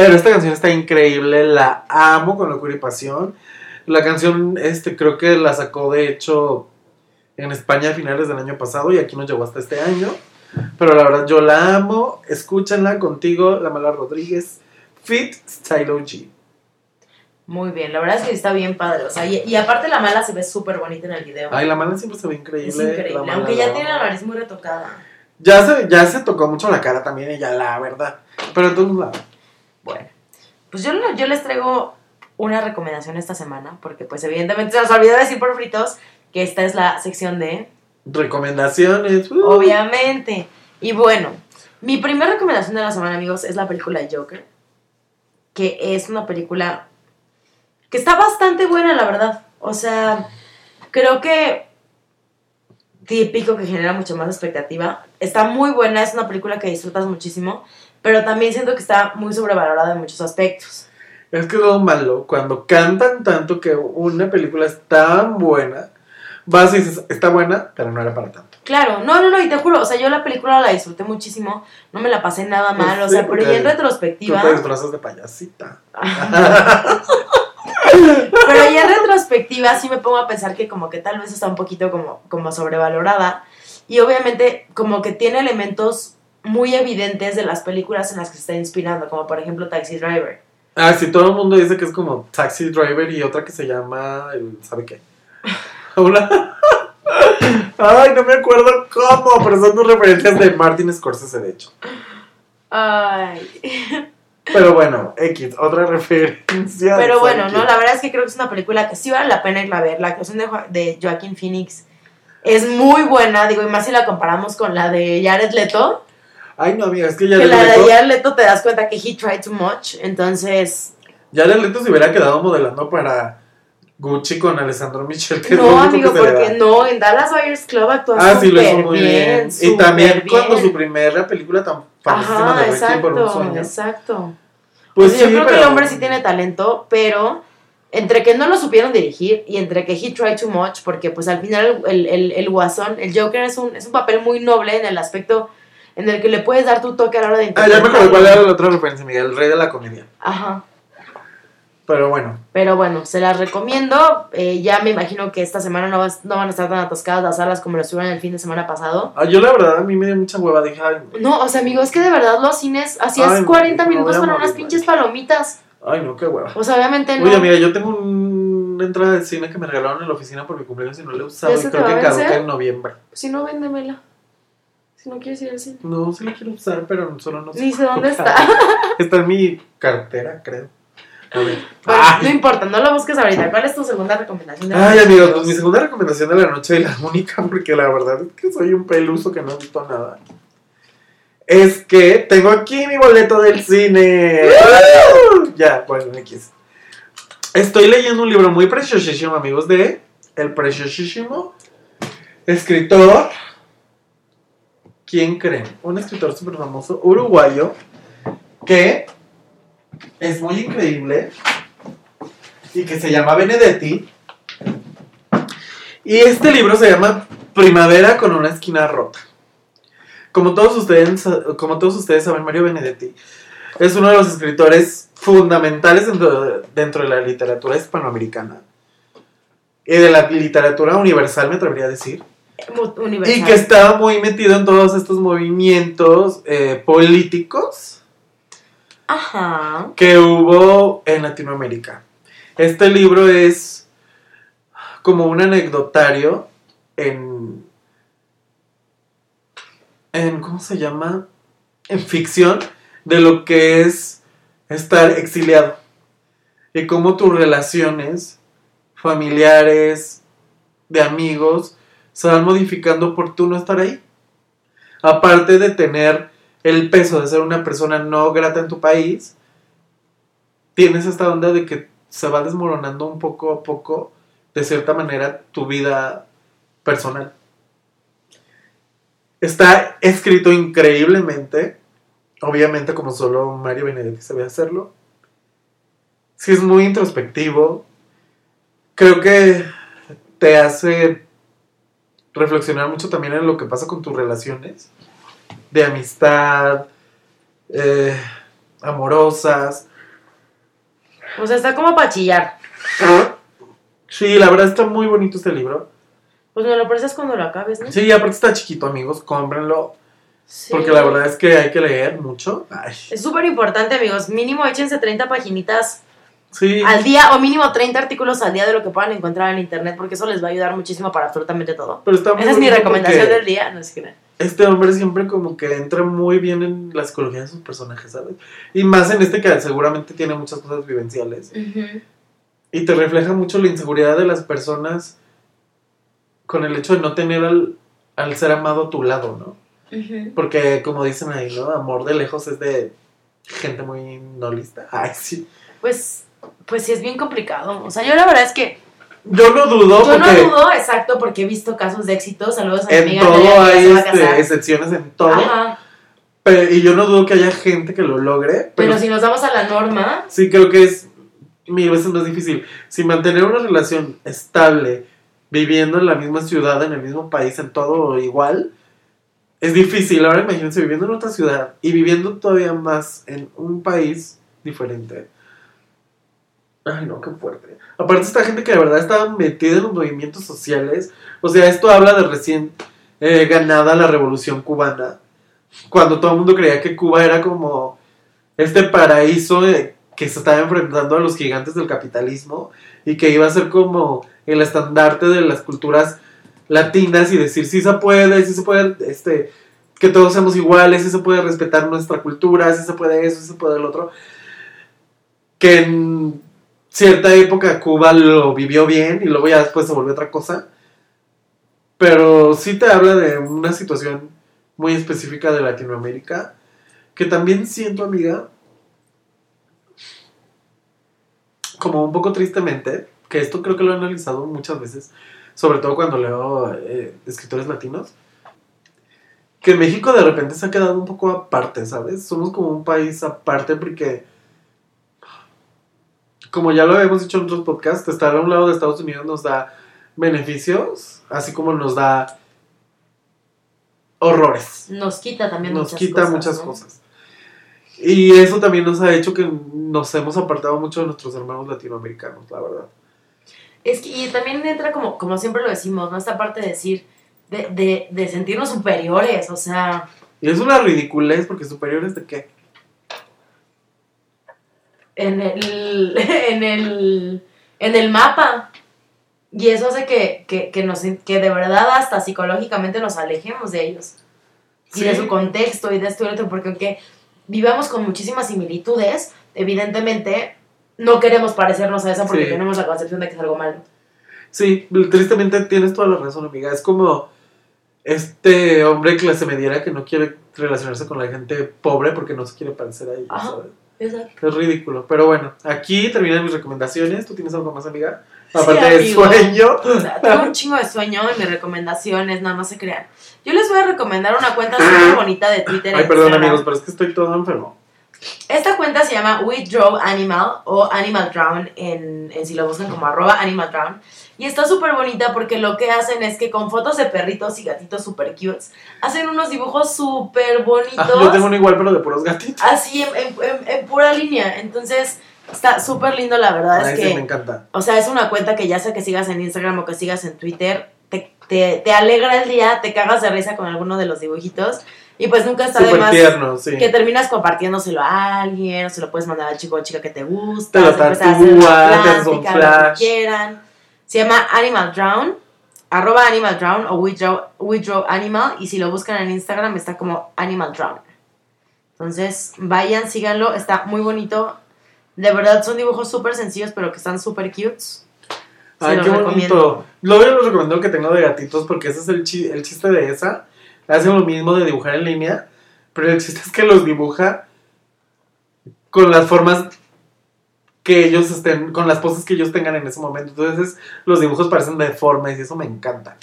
S2: Pero esta canción está increíble, la amo con locura y pasión. La canción este creo que la sacó de hecho en España a finales del año pasado y aquí nos llegó hasta este año. Pero la verdad yo la amo, escúchanla contigo, la mala Rodríguez, Fit Stylo G.
S1: Muy bien, la verdad es que está bien padre. O sea, y, y aparte la mala se ve súper bonita en el video.
S2: Ay, la mala siempre se ve increíble.
S1: es
S2: la
S1: increíble,
S2: Mala
S1: aunque ya tiene la nariz muy retocada.
S2: Ya se, ya se tocó mucho la cara también ella, la verdad. Pero entonces la
S1: pues yo, yo les traigo una recomendación esta semana, porque pues evidentemente se nos olvidó decir por fritos que esta es la sección de
S2: recomendaciones. uh.
S1: Obviamente. Y bueno, mi primera recomendación de la semana, amigos, es la película Joker. Que es una película que está bastante buena, la verdad. O sea, creo que típico que genera mucho más expectativa. Está muy buena, es una película que disfrutas muchísimo, pero también siento que está muy sobrevalorada en muchos aspectos.
S2: Es que es lo malo, cuando cantan tanto que una película es tan buena, vas y dices, está buena, pero no era para tanto.
S1: Claro, no, no, no, y te juro, o sea, yo la película la disfruté muchísimo, no me la pasé nada mal, o sea, pero ya en
S2: Tú
S1: retrospectiva...
S2: te disfrazas de payasita.
S1: Pero ya en retrospectiva sí me pongo a pensar que como que tal vez está un poquito como, como sobrevalorada. Y obviamente como que tiene elementos muy evidentes de las películas en las que se está inspirando, como por ejemplo Taxi Driver.
S2: Ah, sí, todo el mundo dice que es como Taxi Driver y otra que se llama, el- ¿sabe qué? Una... Ay, no me acuerdo cómo, pero son dos referencias de Martin Scorsese, de hecho.
S1: Ay.
S2: Pero bueno, X, otra referencia.
S1: Pero
S2: ¿sabe
S1: bueno? ¿no? La verdad es que creo que es una película que sí vale la pena irla a ver. La actuación de, Jo- de Joaquin Phoenix es muy buena, digo, y más si la comparamos con la de Jared Leto.
S2: Ay, no, amiga, es que ya
S1: que
S2: le
S1: la de Jared Leto te das cuenta que he tried too much. Entonces,
S2: ya le Leto se hubiera quedado modelando para Gucci con Alessandro Michel. Que
S1: no, amigo,
S2: que
S1: porque no, en Dallas Buyers Club actúa
S2: Ah, sí, lo hizo muy
S1: bien.
S2: bien. Y también cuando su primera película tan famosísima
S1: Ajá,
S2: de Requiem por un
S1: exacto,
S2: sueño.
S1: exacto.
S2: Pues sí,
S1: yo creo que el hombre sí tiene talento, pero entre que no lo supieron dirigir y entre que he tried too much, porque pues al final el, el, el guasón, el Joker es un, es un papel muy noble en el aspecto en el que le puedes dar tu toque a la hora de
S2: Ah,
S1: interpretar.
S2: ya me acuerdo cuál era la otra referencia, Miguel, el rey de la comedia.
S1: Ajá.
S2: Pero bueno,
S1: Pero bueno, se las recomiendo. Eh, ya me imagino que esta semana no, vas- no van a estar tan atascadas las salas como lo estuvieron el fin de semana pasado.
S2: ah, yo la verdad a mí me dio mucha hueva, dije, ay,
S1: No, o sea, amigo, es que de verdad los cines hacías
S2: Ay, no,
S1: 40
S2: no
S1: minutos para unas pinches palomitas.
S2: ay no, qué hueva.
S1: O sea, obviamente no.
S2: Oye, mira, yo tengo un- una entrada de cine que me regalaron en la oficina por mi cumpleaños y no la he usado.
S1: ¿Ya
S2: Y
S1: se te
S2: creo que caduca en noviembre.
S1: Si no, véndemela. Si no quieres ir al cine.
S2: No, sí la quiero usar, pero solo no sé.
S1: Ni sé dónde está.
S2: Está en mi cartera, creo. A ver.
S1: Bueno,
S2: Ay.
S1: no importa, no lo busques ahorita. ¿Cuál es tu segunda recomendación? de
S2: Ay, amigos, pues mi segunda recomendación de la noche de la única, porque la verdad es que soy un peluso que no visto nada. Es que tengo aquí mi boleto del cine. ya, bueno, X. Estoy leyendo un libro muy preciosísimo, amigos, de el preciosísimo escritor. ¿Quién creen? Un escritor súper famoso, uruguayo, que es muy increíble y que se llama Benedetti. Y este libro se llama Primavera con una esquina rota. Como todos ustedes, como todos ustedes saben, Mario Benedetti es uno de los escritores fundamentales dentro de, dentro de la literatura hispanoamericana y de la literatura universal, me atrevería a decir.
S1: Universal.
S2: Y que estaba muy metido en todos estos movimientos eh, políticos
S1: Ajá.
S2: que hubo en Latinoamérica. Este libro es como un anecdotario en, en ¿cómo se llama? En ficción de lo que es estar exiliado y cómo tus relaciones familiares, de amigos, se van modificando por tú no estar ahí. Aparte de tener el peso de ser una persona no grata en tu país tienes esta onda de que se va desmoronando un poco a poco, de cierta manera, tu vida personal. Está escrito increíblemente, obviamente como solo Mario Benedetti sabe hacerlo. Sí es muy introspectivo. Creo que te hace reflexionar mucho también en lo que pasa con tus relaciones de amistad, eh, amorosas.
S1: O sea, está como para chillar.
S2: Sí, la verdad está muy bonito este libro.
S1: Pues me lo prestas cuando lo acabes, ¿no?
S2: Sí, aparte está chiquito, amigos, cómprenlo.
S1: Sí.
S2: Porque la verdad es que hay que leer mucho. Ay,
S1: Es súper importante, amigos. Mínimo échense 30 paginitas
S2: sí.
S1: al día o mínimo 30 artículos al día de lo que puedan encontrar en internet porque eso les va a ayudar muchísimo para absolutamente todo.
S2: Pero está muy
S1: Esa es mi recomendación del día. No es que
S2: Este hombre siempre como que entra muy bien en la psicología de sus personajes, ¿sabes? Y más en este que seguramente tiene muchas cosas vivenciales. Y te refleja mucho la inseguridad de las personas con el hecho de no tener al, al ser amado a tu lado, ¿no? Porque como dicen ahí, ¿no? Amor de lejos es de gente muy no lista. Ay, sí.
S1: Pues, pues sí es bien complicado. O sea, yo la verdad es que
S2: Yo no dudo
S1: yo no dudo, exacto, porque he visto casos de éxito. Saludos a mi
S2: en
S1: amiga
S2: todo
S1: que ya
S2: hay este, excepciones en todo.
S1: Ajá.
S2: Pero- y yo no dudo que haya gente que lo logre.
S1: Pero
S2: Pero,
S1: si nos vamos a la norma,
S2: sí creo que es mil veces más difícil. Si mantener una relación estable, viviendo en la misma ciudad, en el mismo país, en todo igual, es difícil. Ahora imagínense viviendo en otra ciudad y viviendo todavía más en un país diferente. Ay, no, qué fuerte. Aparte, esta gente que de verdad estaba metida en los movimientos sociales. O sea, esto habla de recién eh, ganada la revolución cubana. Cuando todo el mundo creía que Cuba era como este paraíso eh, que se estaba enfrentando a los gigantes del capitalismo y que iba a ser como el estandarte de las culturas latinas y decir sí se puede, sí se puede, este, que todos seamos iguales, sí se puede respetar nuestra cultura, sí se puede eso, sí se puede el otro. Que en cierta época Cuba lo vivió bien y luego ya después se volvió otra cosa. Pero sí te habla de una situación muy específica de Latinoamérica que también siento, amiga, como un poco tristemente, que esto creo que lo he analizado muchas veces, sobre todo cuando leo eh, escritores latinos, que México de repente se ha quedado un poco aparte, ¿sabes? Somos como un país aparte porque, como ya lo habíamos dicho en otros podcasts, estar a un lado de Estados Unidos nos da beneficios, así como nos da horrores
S1: nos quita también
S2: nos
S1: muchas
S2: quita
S1: cosas,
S2: muchas
S1: ¿no?
S2: cosas. Y eso también nos ha hecho que nos hemos apartado mucho de nuestros hermanos latinoamericanos, la verdad.
S1: Es que, y también entra como, como siempre lo decimos, ¿no? Esta parte de decir, de, de, de sentirnos superiores, o sea,
S2: Y es una ridiculez porque superiores de qué?
S1: En el, en el, en el mapa. Y eso hace que, que, que, nos, que de verdad hasta psicológicamente nos alejemos de ellos. Y de su contexto y de esto y lo otro, porque aunque vivamos con muchísimas similitudes, evidentemente no queremos parecernos a esa porque
S2: Sí.
S1: tenemos la concepción de que es algo malo.
S2: Sí, tristemente tienes toda la razón, amiga. Es como este hombre clase mediera que no quiere relacionarse con la gente pobre porque no se quiere parecer a ellos.
S1: Exacto.
S2: Es ridículo. Pero bueno, aquí terminan mis recomendaciones. ¿Tú tienes algo más, amiga?
S1: Sí,
S2: Aparte del
S1: amigo.
S2: sueño.
S1: O sea, tengo un chingo de sueño y mis recomendaciones, no, no se crean. Yo les voy a recomendar una cuenta súper bonita de Twitter.
S2: Ay, perdón,
S1: Instagram.
S2: amigos, pero es que estoy todo enfermo.
S1: Esta cuenta se llama We Draw Animal o Animal Drown en, en si lo buscan como arroba Animal Drown. Y está súper bonita porque lo que hacen es que con fotos de perritos y gatitos súper cutes, hacen unos dibujos súper bonitos.
S2: Ah, yo tengo uno igual, pero de puros gatitos.
S1: Así en, en- en- en pura línea. Entonces está súper lindo, la verdad
S2: Ay,
S1: es que...
S2: me encanta.
S1: O sea, es una cuenta que ya sea que sigas en Instagram o que sigas en Twitter, te, te, te alegra el día, te cagas de risa con alguno de los dibujitos. Y pues nunca está de
S2: Súper
S1: más
S2: tierno, sí.
S1: que terminas compartiéndoselo a alguien, o se lo puedes mandar al chico o chica que te gusta,
S2: Te lo
S1: a
S2: tatúa, te haces un
S1: plástica, lo que
S2: flash.
S1: quieran. Se llama Animal Drown, arroba Animal Drown o We Draw, We Draw Animal. Y si lo buscan en Instagram está como Animal Drown. Entonces vayan, síganlo, está muy bonito. De verdad son dibujos súper sencillos, pero que están súper cutes. Se
S2: Ay, qué bonito. Recomiendo el que tengo de gatitos porque ese es el, chi- el chiste de esa. Hacen lo mismo de dibujar en línea, pero el chiste es que los dibuja con las formas que ellos estén, con las poses que ellos tengan en ese momento. Entonces los dibujos parecen deformes y eso me encanta.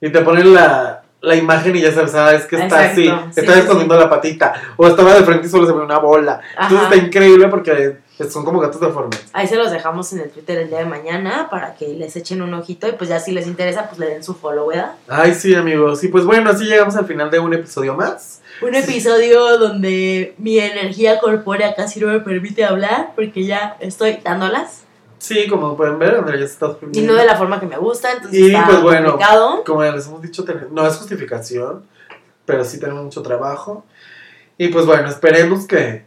S2: Y te ponen la, la imagen y ya sabes, ah, es que está
S1: Exacto.
S2: así,
S1: Sí,
S2: está
S1: sí,
S2: escondiendo la patita, o estaba de frente y solo se ve una bola. Entonces está increíble porque son como gatos deformes.
S1: Ahí se los dejamos en el Twitter el día de mañana para que les echen un ojito y pues ya si les interesa pues le den su follow, ¿verdad?
S2: Ay, sí, amigos. Y pues bueno, así llegamos al final de un episodio más.
S1: Un episodio donde mi energía corpórea casi no me permite hablar porque ya estoy dándolas
S2: Sí, como pueden ver, Andrea ya se está
S1: y no de la forma que me gusta, entonces
S2: Y,
S1: está
S2: pues, bueno.
S1: complicado.
S2: Como ya les hemos dicho, no es justificación, pero sí tenemos mucho trabajo. Y pues bueno, esperemos que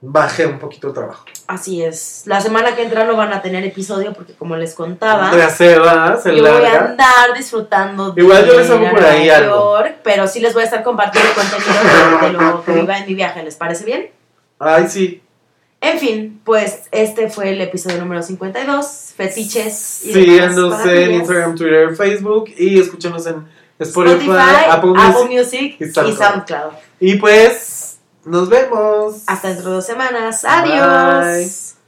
S2: baje un poquito el trabajo.
S1: Así es. La semana que entra no van a tener episodio porque como les contaba,
S2: De hacer, ¿verdad? Se
S1: yo voy a andar disfrutando de
S2: Igual yo les hago por ahí
S1: Nueva
S2: algo.
S1: York, pero sí les voy a estar compartiendo contenido de, de lo que viva en mi viaje, ¿les parece bien?
S2: Ay, sí.
S1: En fin, pues este fue el episodio número 52, fetiches y
S2: Síganos en. Instagram, Twitter, Facebook y escúchanos en Spotify,
S1: Spotify,
S2: Apple,
S1: Apple,
S2: Music.
S1: Music,
S2: y.
S1: SoundCloud.
S2: Y pues, nos vemos.
S1: Hasta dentro de dos semanas. Adiós.
S2: Bye.